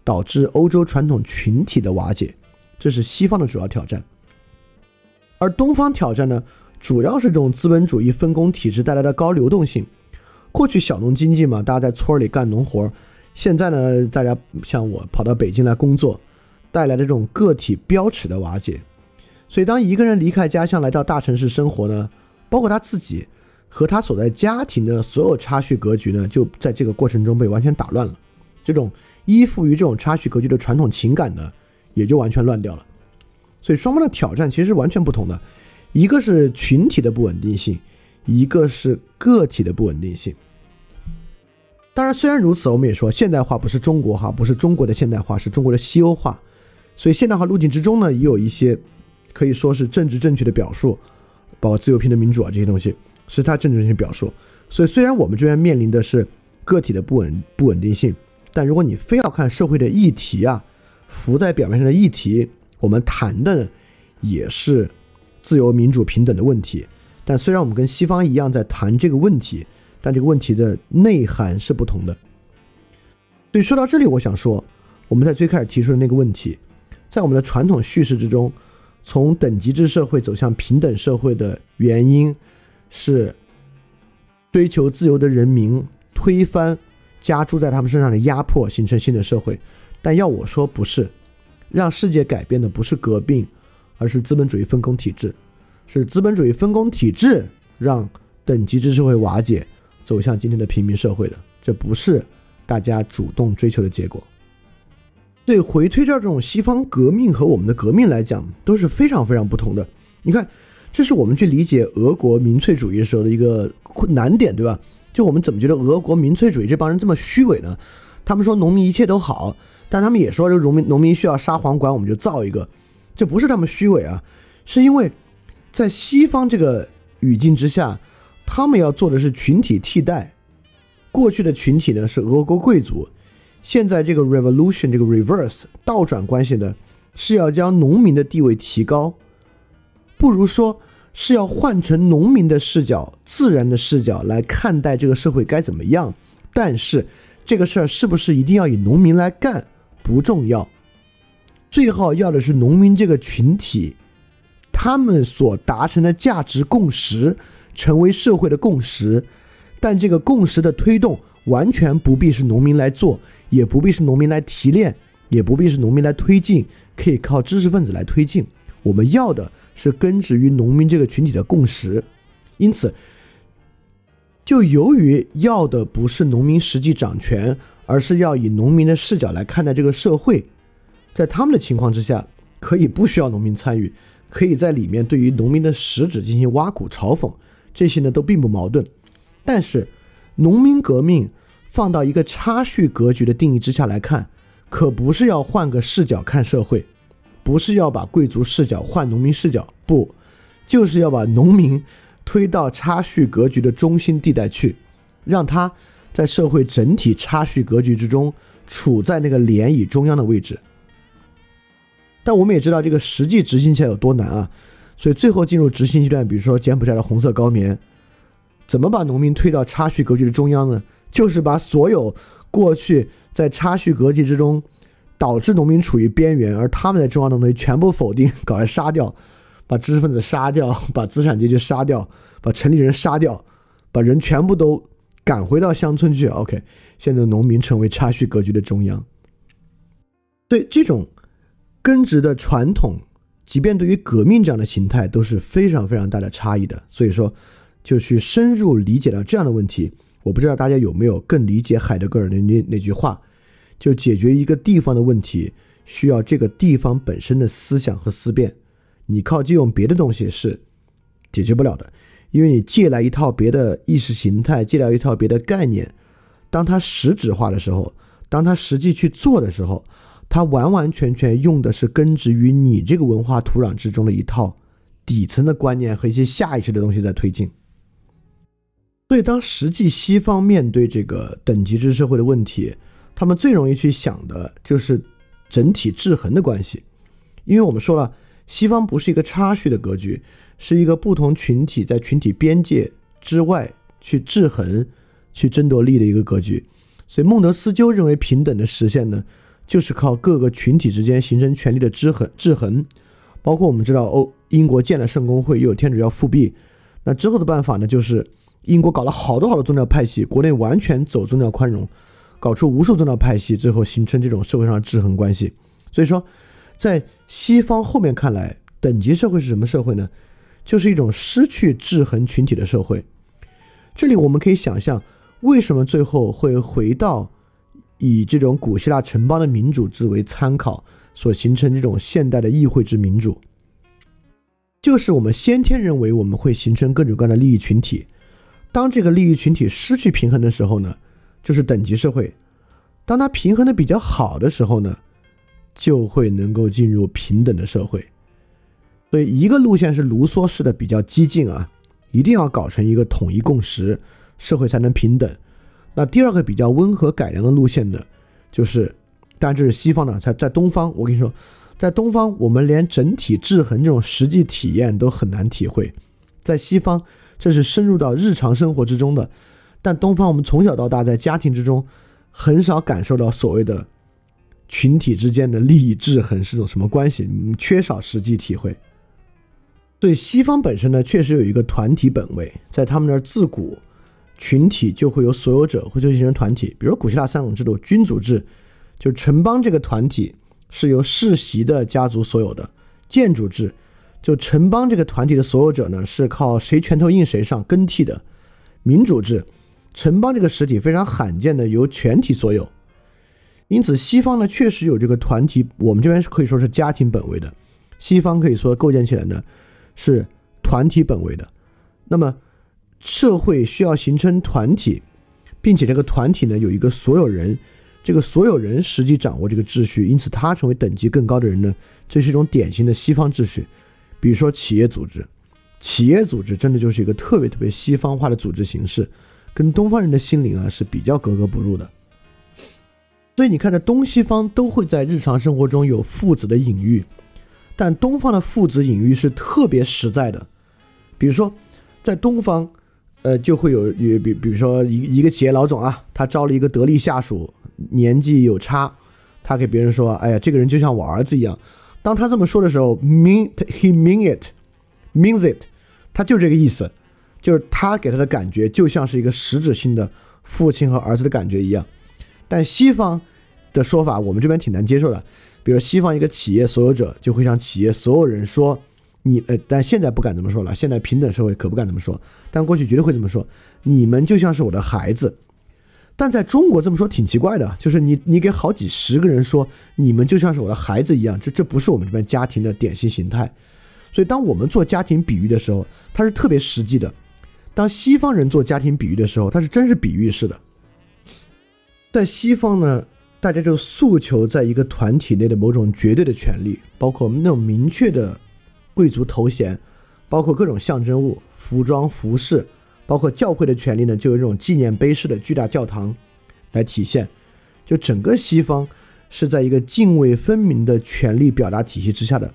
导致欧洲传统群体的瓦解，这是西方的主要挑战。而东方挑战呢？主要是这种资本主义分工体制带来的高流动性。过去小农经济嘛，大家在村里干农活现在呢，大家像我跑到北京来工作，带来的这种个体标尺的瓦解。所以，当一个人离开家乡来到大城市生活呢，包括他自己和他所在家庭的所有差序格局呢，就在这个过程中被完全打乱了。这种依附于这种差序格局的传统情感呢，也就完全乱掉了。所以，双方的挑战其实是完全不同的。一个是群体的不稳定性，一个是个体的不稳定性。当然，虽然如此，我们也说现代化不是中国化，不是中国的现代化，是中国的西欧化。所以，现代化路径之中呢，也有一些可以说是政治正确的表述，包括自由、平等、民主啊这些东西，是它政治正确表述。所以，虽然我们这边面临的是个体的不稳不稳定性，但如果你非要看社会的议题啊，浮在表面上的议题，我们谈的也是。自由、民主、平等的问题，但虽然我们跟西方一样在谈这个问题，但这个问题的内涵是不同的。所以说到这里，我想说，我们在最开始提出的那个问题，在我们的传统叙事之中，从等级制社会走向平等社会的原因是追求自由的人民推翻加诸在他们身上的压迫，形成新的社会。但要我说，不是，让世界改变的不是革命。而是资本主义分工体制，是资本主义分工体制让等级制社会瓦解，走向今天的平民社会的，这不是大家主动追求的结果。对，回推到这种西方革命和我们的革命来讲，都是非常非常不同的。你看，这是我们去理解俄国民粹主义的时候的一个困难点，对吧？就我们怎么觉得俄国民粹主义这帮人这么虚伪呢？他们说农民一切都好，但他们也说这个农民农民需要沙皇管，我们就造一个。这不是他们虚伪啊，是因为在西方这个语境之下，他们要做的是群体替代。过去的群体呢是俄国贵族，现在这个 revolution 这个 reverse 倒转关系呢，是要将农民的地位提高，不如说是要换成农民的视角、自然的视角来看待这个社会该怎么样。但是这个事儿是不是一定要以农民来干不重要。最好要的是农民这个群体，他们所达成的价值共识成为社会的共识，但这个共识的推动完全不必是农民来做，也不必是农民来提炼，也不必是农民来推进，可以靠知识分子来推进。我们要的是根植于农民这个群体的共识，因此，就由于要的不是农民实际掌权，而是要以农民的视角来看待这个社会。在他们的情况之下，可以不需要农民参与，可以在里面对于农民的实质进行挖苦嘲讽，这些呢都并不矛盾。但是，农民革命放到一个差序格局的定义之下来看，可不是要换个视角看社会，不是要把贵族视角换农民视角，不，就是要把农民推到差序格局的中心地带去，让他在社会整体差序格局之中处在那个涟漪中央的位置。但我们也知道这个实际执行起来有多难啊，所以最后进入执行阶段，比如说柬埔寨的红色高棉。怎么把农民推到差序格局的中央呢？就是把所有过去在差序格局之中导致农民处于边缘，而他们在中央的东西全部否定，搞来杀掉，把知识分子杀掉，把资产阶级杀掉，把城里人杀掉，把人全部都赶回到乡村去。OK，现在农民成为差序格局的中央。对这种根植的传统，即便对于革命这样的形态都是非常非常大的差异的。所以说。就去深入理解到这样的问题，我不知道大家有没有更理解海德格尔的那那句话，就解决一个地方的问题，需要这个地方本身的思想和思辨，你靠借用别的东西是解决不了的，因为你借来一套别的意识形态，借来一套别的概念，当它实质化的时候，当它实际去做的时候，它完完全全用的是根植于你这个文化土壤之中的一套底层的观念和一些下意识的东西在推进。所以，当实际西方面对这个等级制社会的问题，他们最容易去想的就是整体制衡的关系。因为我们说了，西方不是一个差序的格局，是一个不同群体在群体边界之外去制衡、去争夺利的一个格局。所以，孟德斯鸠认为平等的实现呢，就是靠各个群体之间形成权力的制衡。制衡，包括我们知道，欧英国建了圣公会，又有天主教复辟，那之后的办法呢，就是。英国搞了好多好多宗教派系，国内完全走宗教宽容，搞出无数宗教派系，最后形成这种社会上的制衡关系。所以说，在西方后面看来，等级社会是什么社会呢？就是一种失去制衡群体的社会。这里我们可以想象，为什么最后会回到以这种古希腊城邦的民主制为参考，所形成这种现代的议会制民主，就是我们先天认为我们会形成各种各样的利益群体。当这个利益群体失去平衡的时候呢，就是等级社会；当它平衡的比较好的时候呢，就会能够进入平等的社会。所以一个路线是卢梭式的比较激进啊，一定要搞成一个统一共识，社会才能平等。那第二个比较温和改良的路线呢，就是，当然这是西方的，在在东方，我跟你说，在东方我们连整体制衡这种实际体验都很难体会，在西方。这是深入到日常生活之中的，但东方我们从小到大在家庭之中，很少感受到所谓的群体之间的利益制衡是种什么关系，缺少实际体会。对西方本身呢，确实有一个团体本位，在他们那儿自古群体就会有所有者，会就形成团体。比如古希腊三种制度，君主制，就是城邦这个团体是由世袭的家族所有的；建筑制。就城邦这个团体的所有者呢，是靠谁拳头硬谁上更替的民主制。城邦这个实体非常罕见的由全体所有，因此西方呢确实有这个团体，我们这边是可以说是家庭本位的。西方可以说构建起来呢是团体本位的。那么社会需要形成团体，并且这个团体呢有一个所有人，这个所有人实际掌握这个秩序，因此他成为等级更高的人呢，这是一种典型的西方秩序。比如说企业组织，企业组织真的就是一个特别特别西方化的组织形式，跟东方人的心灵啊是比较格格不入的。所以你看，在东西方都会在日常生活中有父子的隐喻，但东方的父子隐喻是特别实在的。比如说，在东方，呃，就会有有比比如说一一个企业老总啊，他招了一个得力下属，年纪有差，他给别人说：“哎呀，这个人就像我儿子一样。”当他这么说的时候，mean he mean it means it，他就这个意思，就是他给他的感觉就像是一个实质性的父亲和儿子的感觉一样。但西方的说法，我们这边挺难接受的。比如西方一个企业所有者就会向企业所有人说：“你呃，但现在不敢这么说了，现在平等社会可不敢这么说，但过去绝对会这么说。你们就像是我的孩子。”但在中国这么说挺奇怪的，就是你你给好几十个人说你们就像是我的孩子一样，这这不是我们这边家庭的典型形态。所以当我们做家庭比喻的时候，它是特别实际的；当西方人做家庭比喻的时候，它是真是比喻式的。在西方呢，大家就诉求在一个团体内的某种绝对的权利，包括那种明确的贵族头衔，包括各种象征物、服装、服饰，包括教会的权利呢，就有这种纪念碑式的巨大教堂来体现。就整个西方是在一个泾渭分明的权力表达体系之下的，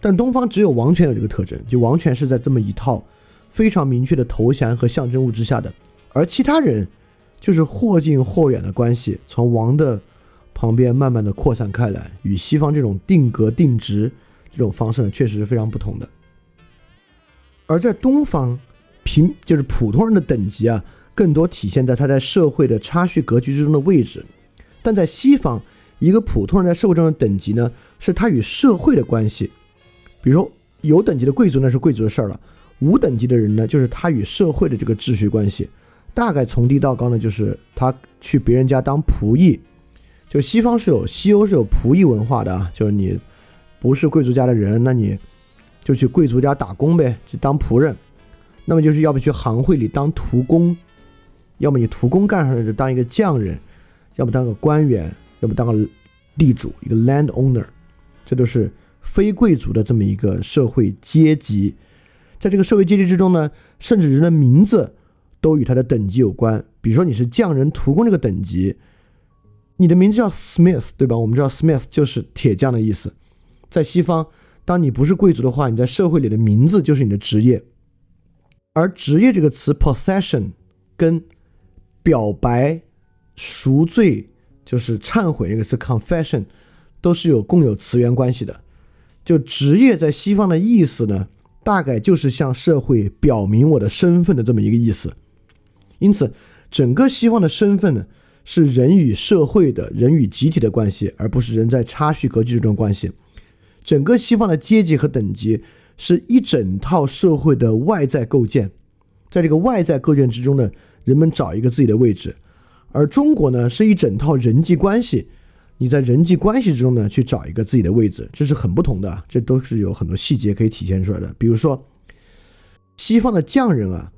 但东方只有王权有这个特征，就王权是在这么一套非常明确的头衔和象征物之下的，而其他人。就是或近或远的关系，从王的旁边慢慢的扩散开来，与西方这种定格定值这种方式呢，确实是非常不同的。而在东方，平就是普通人的等级啊，更多体现在他在社会的差序格局之中的位置；但在西方，一个普通人在社会中的等级呢，是他与社会的关系。比如，有等级的贵族那是贵族的事儿了，无等级的人呢，就是他与社会的这个秩序关系。大概从低到高呢，就是他去别人家当仆役，就西方是有西欧是有仆役文化的啊，就是你不是贵族家的人，那你就去贵族家打工呗，去当仆人。那么就是要不去行会里当徒工，要么你徒工干上了就当一个匠人，要么当个官员，要么当个地主，一个 land owner，这都是非贵族的这么一个社会阶级。在这个社会阶级之中呢，甚至人的名字。都与他的等级有关，比如说你是匠人、徒工这个等级，你的名字叫 Smith，对吧？我们知道 Smith 就是铁匠的意思。在西方，当你不是贵族的话，你在社会里的名字就是你的职业。而职业这个词 possession 跟表白、赎罪，就是忏悔那个词 confession，都是有共有词源关系的。就职业在西方的意思呢，大概就是向社会表明我的身份的这么一个意思。因此，整个西方的身份呢，是人与社会的人与集体的关系，而不是人在差序格局这种关系。整个西方的阶级和等级是一整套社会的外在构建，在这个外在构建之中呢，人们找一个自己的位置。而中国呢，是一整套人际关系，你在人际关系之中呢，去找一个自己的位置，这是很不同的。这都是有很多细节可以体现出来的。比如说，西方的匠人啊。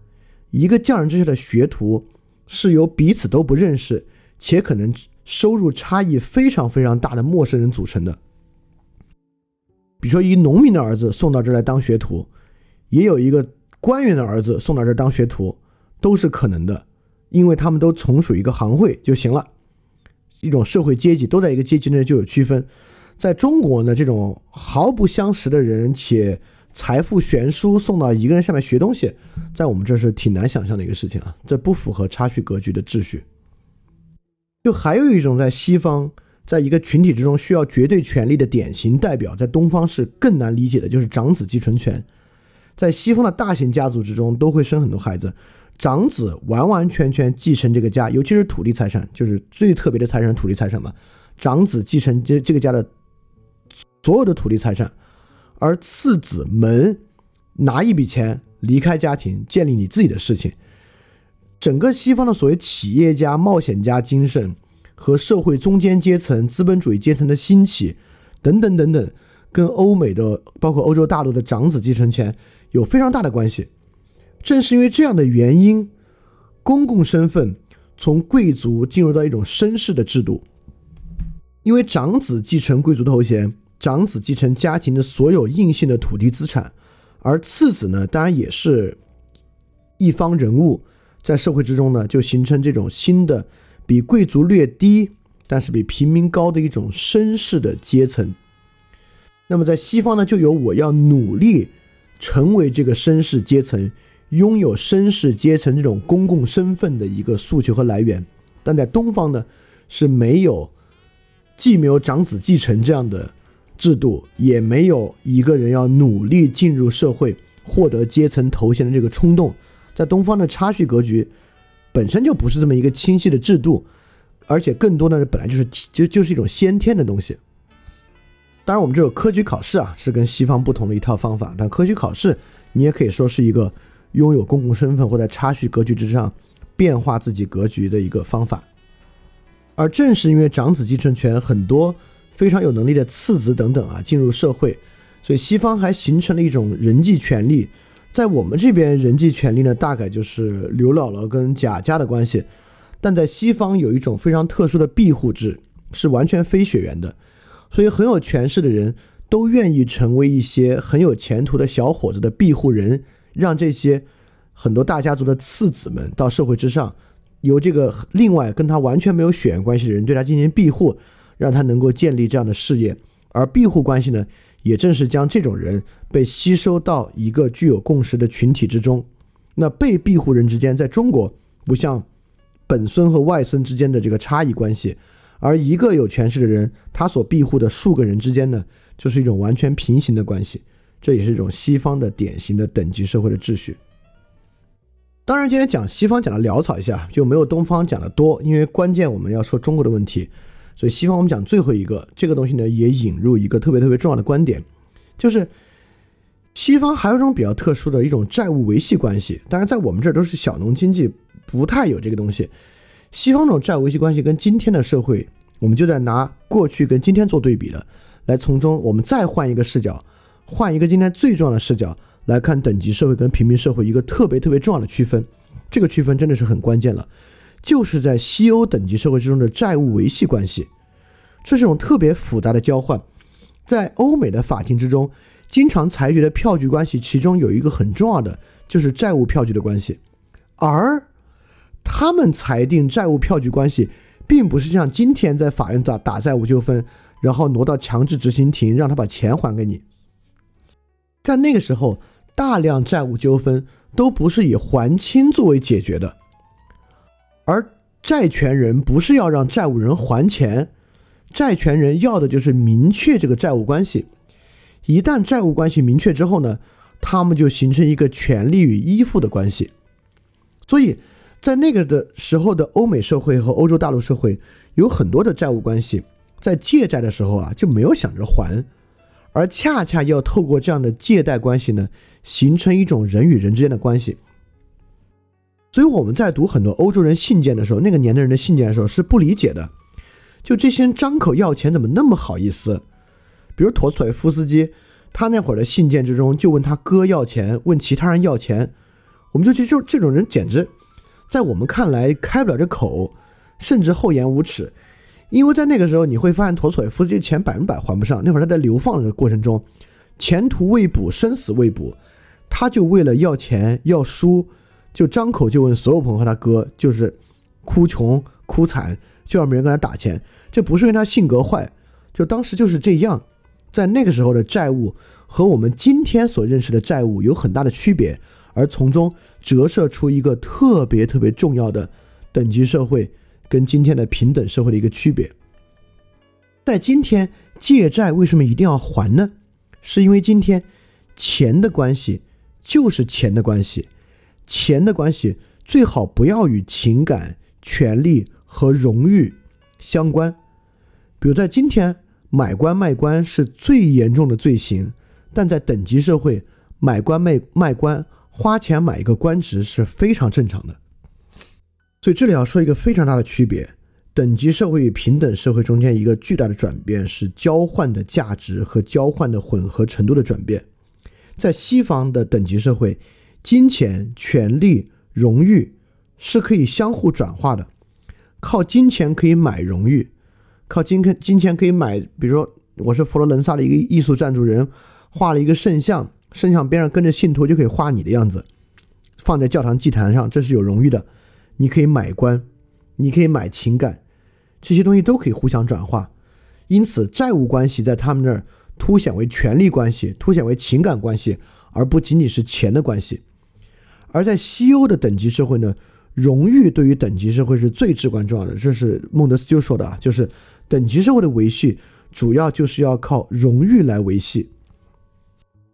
一个匠人之下的学徒，是由彼此都不认识且可能收入差异非常非常大的陌生人组成的。比如说，一农民的儿子送到这儿来当学徒，也有一个官员的儿子送到这儿当学徒，都是可能的，因为他们都从属一个行会就行了。一种社会阶级都在一个阶级内就有区分。在中国呢，这种毫不相识的人且。财富悬殊送到一个人下面学东西，在我们这是挺难想象的一个事情啊，这不符合差序格局的秩序。就还有一种在西方，在一个群体之中需要绝对权力的典型代表，在东方是更难理解的，就是长子继承权。在西方的大型家族之中，都会生很多孩子，长子完完全全继承这个家，尤其是土地财产，就是最特别的财产，土地财产嘛。长子继承这这个家的所有的土地财产。而次子们拿一笔钱离开家庭，建立你自己的事情。整个西方的所谓企业家、冒险家精神和社会中间阶层、资本主义阶层的兴起，等等等等，跟欧美的包括欧洲大陆的长子继承权有非常大的关系。正是因为这样的原因，公共身份从贵族进入到一种绅士的制度，因为长子继承贵族头衔。长子继承家庭的所有硬性的土地资产，而次子呢，当然也是一方人物，在社会之中呢，就形成这种新的比贵族略低，但是比平民高的一种绅士的阶层。那么在西方呢，就有我要努力成为这个绅士阶层，拥有绅士阶层这种公共身份的一个诉求和来源。但在东方呢，是没有，既没有长子继承这样的。制度也没有一个人要努力进入社会、获得阶层头衔的这个冲动，在东方的差序格局本身就不是这么一个清晰的制度，而且更多的本来就是就就是一种先天的东西。当然，我们这个科举考试啊，是跟西方不同的一套方法，但科举考试你也可以说是一个拥有公共身份或在差序格局之上变化自己格局的一个方法。而正是因为长子继承权很多。非常有能力的次子等等啊，进入社会，所以西方还形成了一种人际权利。在我们这边，人际权利呢，大概就是刘姥姥跟贾家的关系；但在西方有一种非常特殊的庇护制，是完全非血缘的。所以很有权势的人都愿意成为一些很有前途的小伙子的庇护人，让这些很多大家族的次子们到社会之上，由这个另外跟他完全没有血缘关系的人对他进行庇护，让他能够建立这样的事业。而庇护关系呢，也正是将这种人被吸收到一个具有共识的群体之中。那被庇护人之间，在中国不像本孙和外孙之间的这个差异关系。而一个有权势的人，他所庇护的数个人之间呢，就是一种完全平行的关系。这也是一种西方的典型的等级社会的秩序。当然，今天讲西方讲的潦草一下，就没有东方讲的多，因为关键我们要说中国的问题。所以西方我们讲最后一个这个东西呢，也引入一个特别特别重要的观点，就是西方还有一种比较特殊的一种债务维系关系。当然，在我们这儿都是小农经济，不太有这个东西。西方这种债务维系关系跟今天的社会，我们就在拿过去跟今天做对比了，来从中我们再换一个视角，换一个今天最重要的视角来看等级社会跟平民社会一个特别特别重要的区分。这个区分真的是很关键了，就是在西欧等级社会之中的债务维系关系，这是一种特别复杂的交换。在欧美的法庭之中，经常裁决的票据关系，其中有一个很重要的就是债务票据的关系，而。他们裁定债务票据关系，并不是像今天在法院打打债务纠纷，然后挪到强制执行庭让他把钱还给你。在那个时候，大量债务纠纷都不是以还清作为解决的，而债权人不是要让债务人还钱，债权人要的就是明确这个债务关系。一旦债务关系明确之后呢，他们就形成一个权利与依附的关系，所以。在那个的时候的欧美社会和欧洲大陆社会，有很多的债务关系，在借债的时候啊就没有想着还，而恰恰要透过这样的借贷关系呢，形成一种人与人之间的关系。所以我们在读很多欧洲人信件的时候，那个年代人的信件的时候是不理解的，就这些人张口要钱怎么那么好意思？比如陀思妥耶夫斯基，他那会儿的信件之中就问他哥要钱，问其他人要钱，我们就觉得就这种人简直。在我们看来开不了这口，甚至厚颜无耻，因为在那个时候你会发现陀思妥耶夫斯基钱百分百还不上。那会儿他在流放的过程中，前途未卜，生死未卜，他就为了要钱要书，就张口就问所有朋友和他哥，就是哭穷哭惨，就让别人跟他打钱。这不是因为他性格坏，就当时就是这样。在那个时候的债务和我们今天所认识的债务有很大的区别。而从中折射出一个特别特别重要的等级社会跟今天的平等社会的一个区别。在今天借债为什么一定要还呢？是因为今天钱的关系就是钱的关系，钱的关系最好不要与情感、权利和荣誉相关。比如在今天买官卖官是最严重的罪行，但在等级社会买官卖卖官。花钱买一个官职是非常正常的，所以这里要说一个非常大的区别：等级社会与平等社会中间一个巨大的转变是交换的价值和交换的混合程度的转变。在西方的等级社会，金钱、权力、荣誉是可以相互转化的，靠金钱可以买荣誉，靠金钱金钱可以买，比如说我是佛罗伦萨的一个艺术赞助人，画了一个圣像。圣像边上跟着信徒就可以画你的样子，放在教堂祭坛上，这是有荣誉的。你可以买官，你可以买情感，这些东西都可以互相转化。因此，债务关系在他们那儿凸显为权力关系，凸显为情感关系，而不仅仅是钱的关系。而在西欧的等级社会呢，荣誉对于等级社会是最至关重要的。这是孟德斯鸠说的啊，就是等级社会的维系，主要就是要靠荣誉来维系。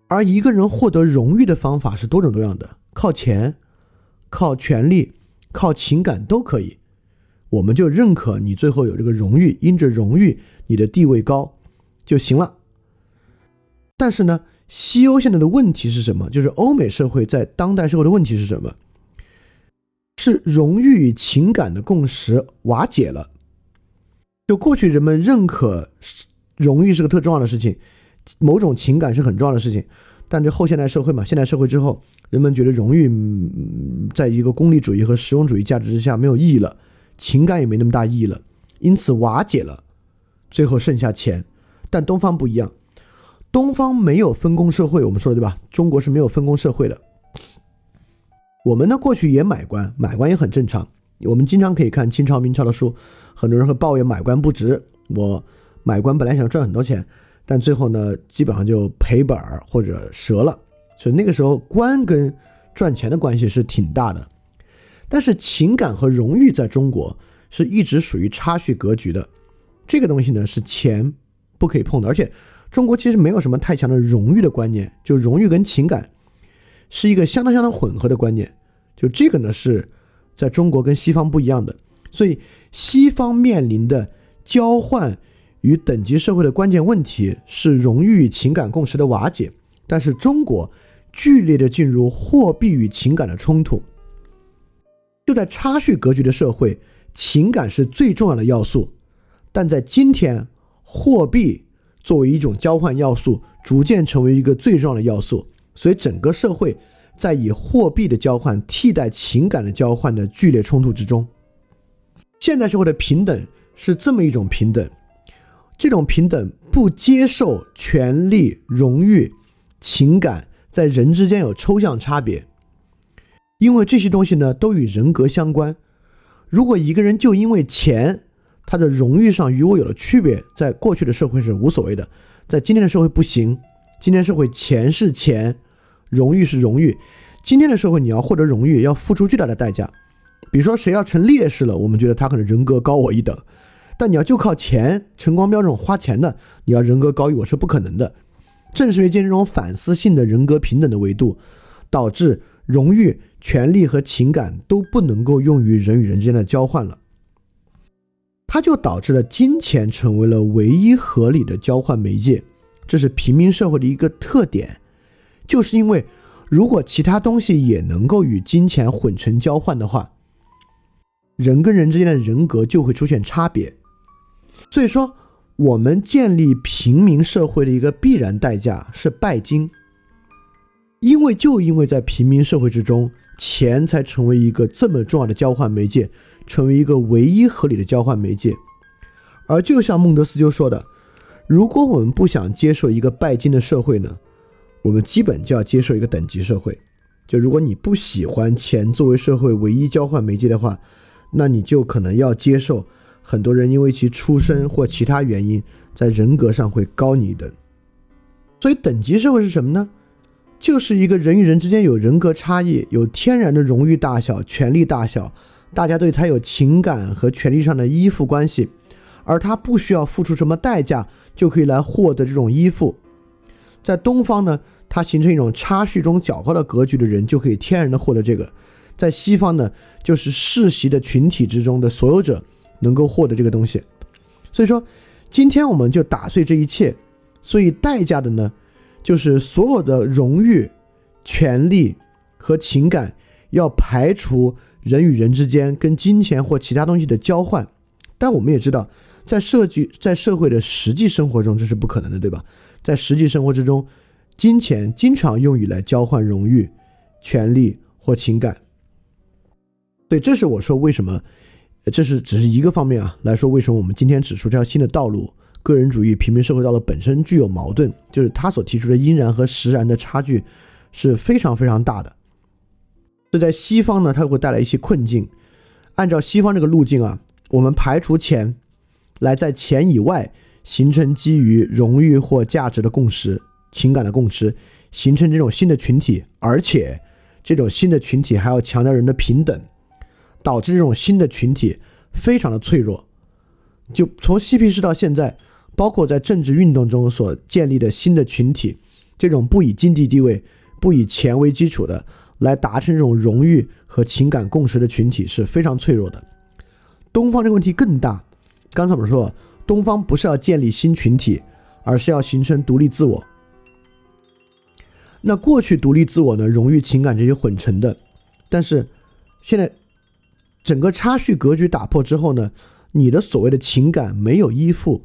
而一个人获得荣誉的方法是多种多样的，靠钱、靠权力、靠情感都可以。我们就认可你最后有这个荣誉，因着荣誉你的地位高就行了。但是呢，西欧现在的问题是什么？就是欧美社会在当代社会的问题是什么？是荣誉与情感的共识瓦解了。就过去人们认可荣誉是个特重要的事情。某种情感是很重要的事情。但这后现代社会嘛，现代社会之后，人们觉得荣誉在一个功利主义和实用主义价值之下没有意义了，情感也没那么大意义了，因此瓦解了，最后剩下钱。但东方不一样，东方没有分工社会，我们说的对吧？中国是没有分工社会的。我们呢，过去也买官，买官也很正常。我们经常可以看清朝、明朝的书，很多人会抱怨买官不值。我买官本来想赚很多钱。但最后呢，基本上就赔本儿或者折了，所以那个时候官跟赚钱的关系是挺大的。但是情感和荣誉在中国是一直属于差序格局的，这个东西呢是钱不可以碰的。而且中国其实没有什么太强的荣誉的观念，就荣誉跟情感是一个相当相当混合的观念。就这个呢是在中国跟西方不一样的，所以西方面临的交换。与等级社会的关键问题是荣誉与情感共识的瓦解，但是中国剧烈的进入货币与情感的冲突。就在差序格局的社会，情感是最重要的要素，但在今天，货币作为一种交换要素，逐渐成为一个最重要的要素，所以整个社会在以货币的交换替代情感的交换的剧烈冲突之中。现代社会的平等是这么一种平等。这种平等不接受权力、荣誉、情感在人之间有抽象差别，因为这些东西呢都与人格相关。如果一个人就因为钱，他的荣誉上与我有了区别，在过去的社会是无所谓的，在今天的社会不行。今天社会钱是钱，荣誉是荣誉。今天的社会你要获得荣誉要付出巨大的代价，比如说谁要成烈士了，我们觉得他可能人格高我一等。但你要就靠钱，陈光标这种花钱的，你要人格高于我是不可能的。正是因为这种反思性的人格平等的维度，导致荣誉、权利和情感都不能够用于人与人之间的交换了。它就导致了金钱成为了唯一合理的交换媒介。这是平民社会的一个特点，就是因为如果其他东西也能够与金钱混成交换的话，人跟人之间的人格就会出现差别。所以说，我们建立平民社会的一个必然代价是拜金，因为就因为在平民社会之中，钱才成为一个这么重要的交换媒介，成为一个唯一合理的交换媒介。而就像孟德斯鸠说的，如果我们不想接受一个拜金的社会呢，我们基本就要接受一个等级社会。就如果你不喜欢钱作为社会唯一交换媒介的话，那你就可能要接受。很多人因为其出身或其他原因，在人格上会高你一等，所以等级社会是什么呢？就是一个人与人之间有人格差异，有天然的荣誉大小、权力大小，大家对他有情感和权力上的依附关系，而他不需要付出什么代价就可以来获得这种依附。在东方呢，它形成一种差序中较高的格局的人就可以天然的获得这个；在西方呢，就是世袭的群体之中的所有者。能够获得这个东西，所以说，今天我们就打碎这一切，所以代价的呢，就是所有的荣誉、权利和情感要排除人与人之间跟金钱或其他东西的交换。但我们也知道，在社局在社会的实际生活中，这是不可能的，对吧？在实际生活之中，金钱经常用于来交换荣誉、权利或情感。对，这是我说为什么。这是只是一个方面啊，来说为什么我们今天指出这条新的道路，个人主义平民社会道路本身具有矛盾，就是他所提出的因然和实然的差距是非常非常大的。这在西方呢，它会带来一些困境。按照西方这个路径啊，我们排除钱，来在钱以外形成基于荣誉或价值的共识、情感的共识，形成这种新的群体，而且这种新的群体还要强调人的平等。导致这种新的群体非常的脆弱，就从嬉皮士到现在，包括在政治运动中所建立的新的群体，这种不以经济地位、不以钱为基础的来达成这种荣誉和情感共识的群体是非常脆弱的。东方这个问题更大，刚才我们说，东方不是要建立新群体，而是要形成独立自我。那过去独立自我呢，荣誉、情感这些混成的，但是现在。整个差序格局打破之后呢，你的所谓的情感没有依附，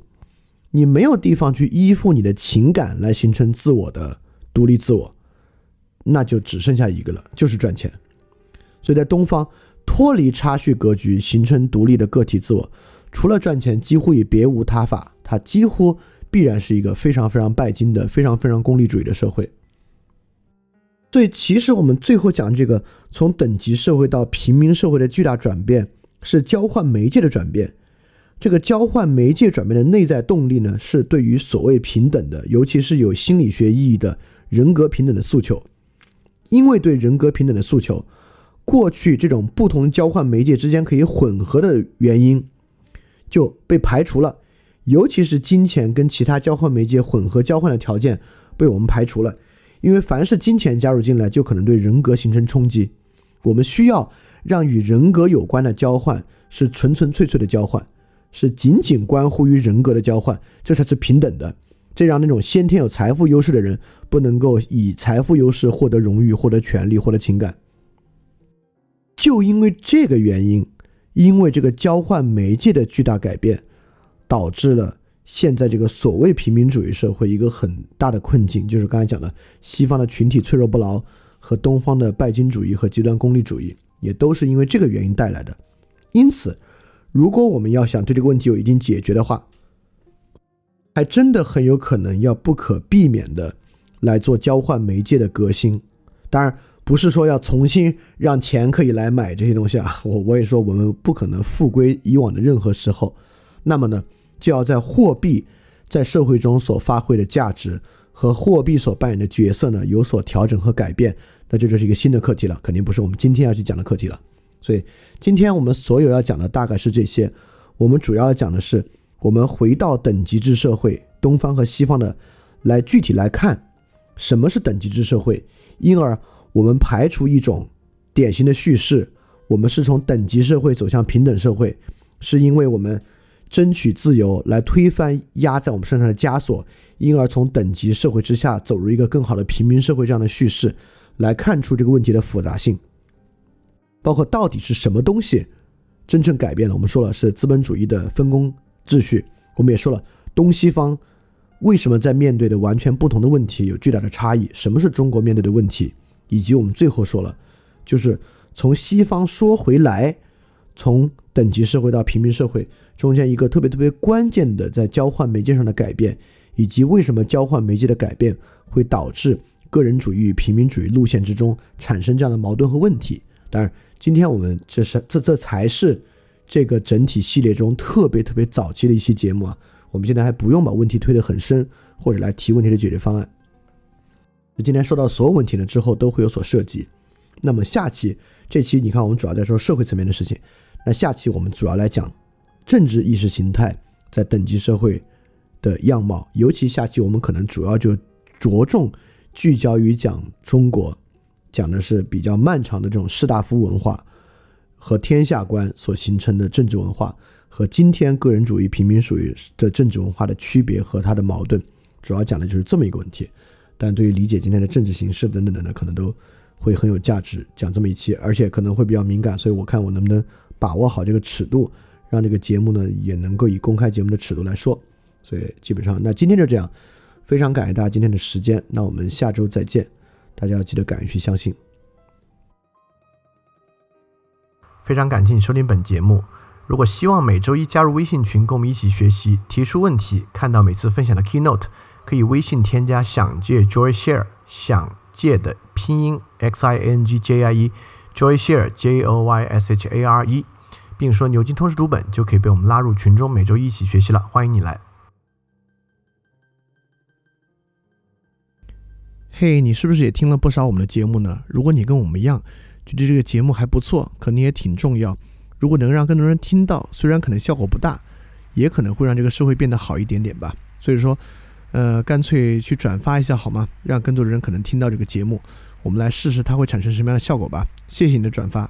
你没有地方去依附你的情感来形成自我的独立自我，那就只剩下一个了，就是赚钱。所以在东方脱离差序格局，形成独立的个体自我，除了赚钱，几乎也别无他法。它几乎必然是一个非常非常拜金的、非常非常功利主义的社会。所以，其实我们最后讲这个从等级社会到平民社会的巨大转变，是交换媒介的转变。这个交换媒介转变的内在动力呢，是对于所谓平等的，尤其是有心理学意义的人格平等的诉求。因为对人格平等的诉求，过去这种不同交换媒介之间可以混合的原因就被排除了，尤其是金钱跟其他交换媒介混合交换的条件被我们排除了。因为凡是金钱加入进来，就可能对人格形成冲击。我们需要让与人格有关的交换是纯纯粹粹的交换。是仅仅关乎于人格的交换，这才是平等的。这让那种先天有财富优势的人不能够以财富优势获得荣誉、获得权利、获得情感。就因为这个原因，因为这个交换媒介的巨大改变，导致了现在这个所谓平民主义社会一个很大的困境，就是刚才讲的西方的群体脆弱不牢和东方的拜金主义和极端功利主义，也都是因为这个原因带来的。因此。如果我们要想对这个问题有一定解决的话，还真的很有可能要不可避免的来做交换媒介的革新。当然，不是说要重新让钱可以来买这些东西啊。我我也说，我们不可能复归以往的任何时候。那么呢，就要在货币在社会中所发挥的价值和货币所扮演的角色呢有所调整和改变。那这就是一个新的课题了，肯定不是我们今天要去讲的课题了。所以，今天我们所有要讲的大概是这些。我们主要讲的是，我们回到等级制社会，东方和西方的，来具体来看什么是等级制社会。因而，我们排除一种典型的叙事，我们是从等级社会走向平等社会，是因为我们争取自由来推翻压在我们身上的枷锁，因而从等级社会之下走入一个更好的平民社会这样的叙事，来看出这个问题的复杂性。包括到底是什么东西真正改变了？我们说了是资本主义的分工秩序，我们也说了东西方为什么在面对的完全不同的问题有巨大的差异？什么是中国面对的问题？以及我们最后说了，就是从西方说回来，从等级社会到平民社会中间一个特别特别关键的在交换媒介上的改变，以及为什么交换媒介的改变会导致个人主义与平民主义路线之中产生这样的矛盾和问题？当然。今天我们这是这这才是这个整体系列中特别特别早期的一期节目啊！我们现在还不用把问题推得很深，或者来提问题的解决方案。今天说到所有问题呢之后都会有所涉及。那么下期这期你看我们主要在说社会层面的事情，那下期我们主要来讲政治意识形态在等级社会的样貌，尤其下期我们可能主要就着重聚焦于讲中国。讲的是比较漫长的这种士大夫文化和天下观所形成的政治文化，和今天个人主义、平民主义的政治文化的区别和它的矛盾，主要讲的就是这么一个问题。但对于理解今天的政治形势等等的呢，可能都会很有价值，讲这么一期，而且可能会比较敏感，所以我看我能不能把握好这个尺度，让这个节目呢也能够以公开节目的尺度来说。所以基本上，那今天就这样，非常感谢大家今天的时间，那我们下周再见。大家要记得敢于去相信。非常感谢你收听本节目。如果希望每周一加入微信群，跟我们一起学习，提出问题，看到每次分享的 keynote，可以微信添加“想借 Joy Share”，想借的拼音 x i n g j i e，Joy Share j o y s h a r e，并说牛津通识读本，就可以被我们拉入群中，每周一起学习了。欢迎你来。嘿，你是不是也听了不少我们的节目呢？如果你跟我们一样，觉得这个节目还不错，可能也挺重要。如果能让更多人听到，虽然可能效果不大，也可能会让这个社会变得好一点点吧。所以说，呃，干脆去转发一下好吗？让更多的人可能听到这个节目，我们来试试它会产生什么样的效果吧。谢谢你的转发。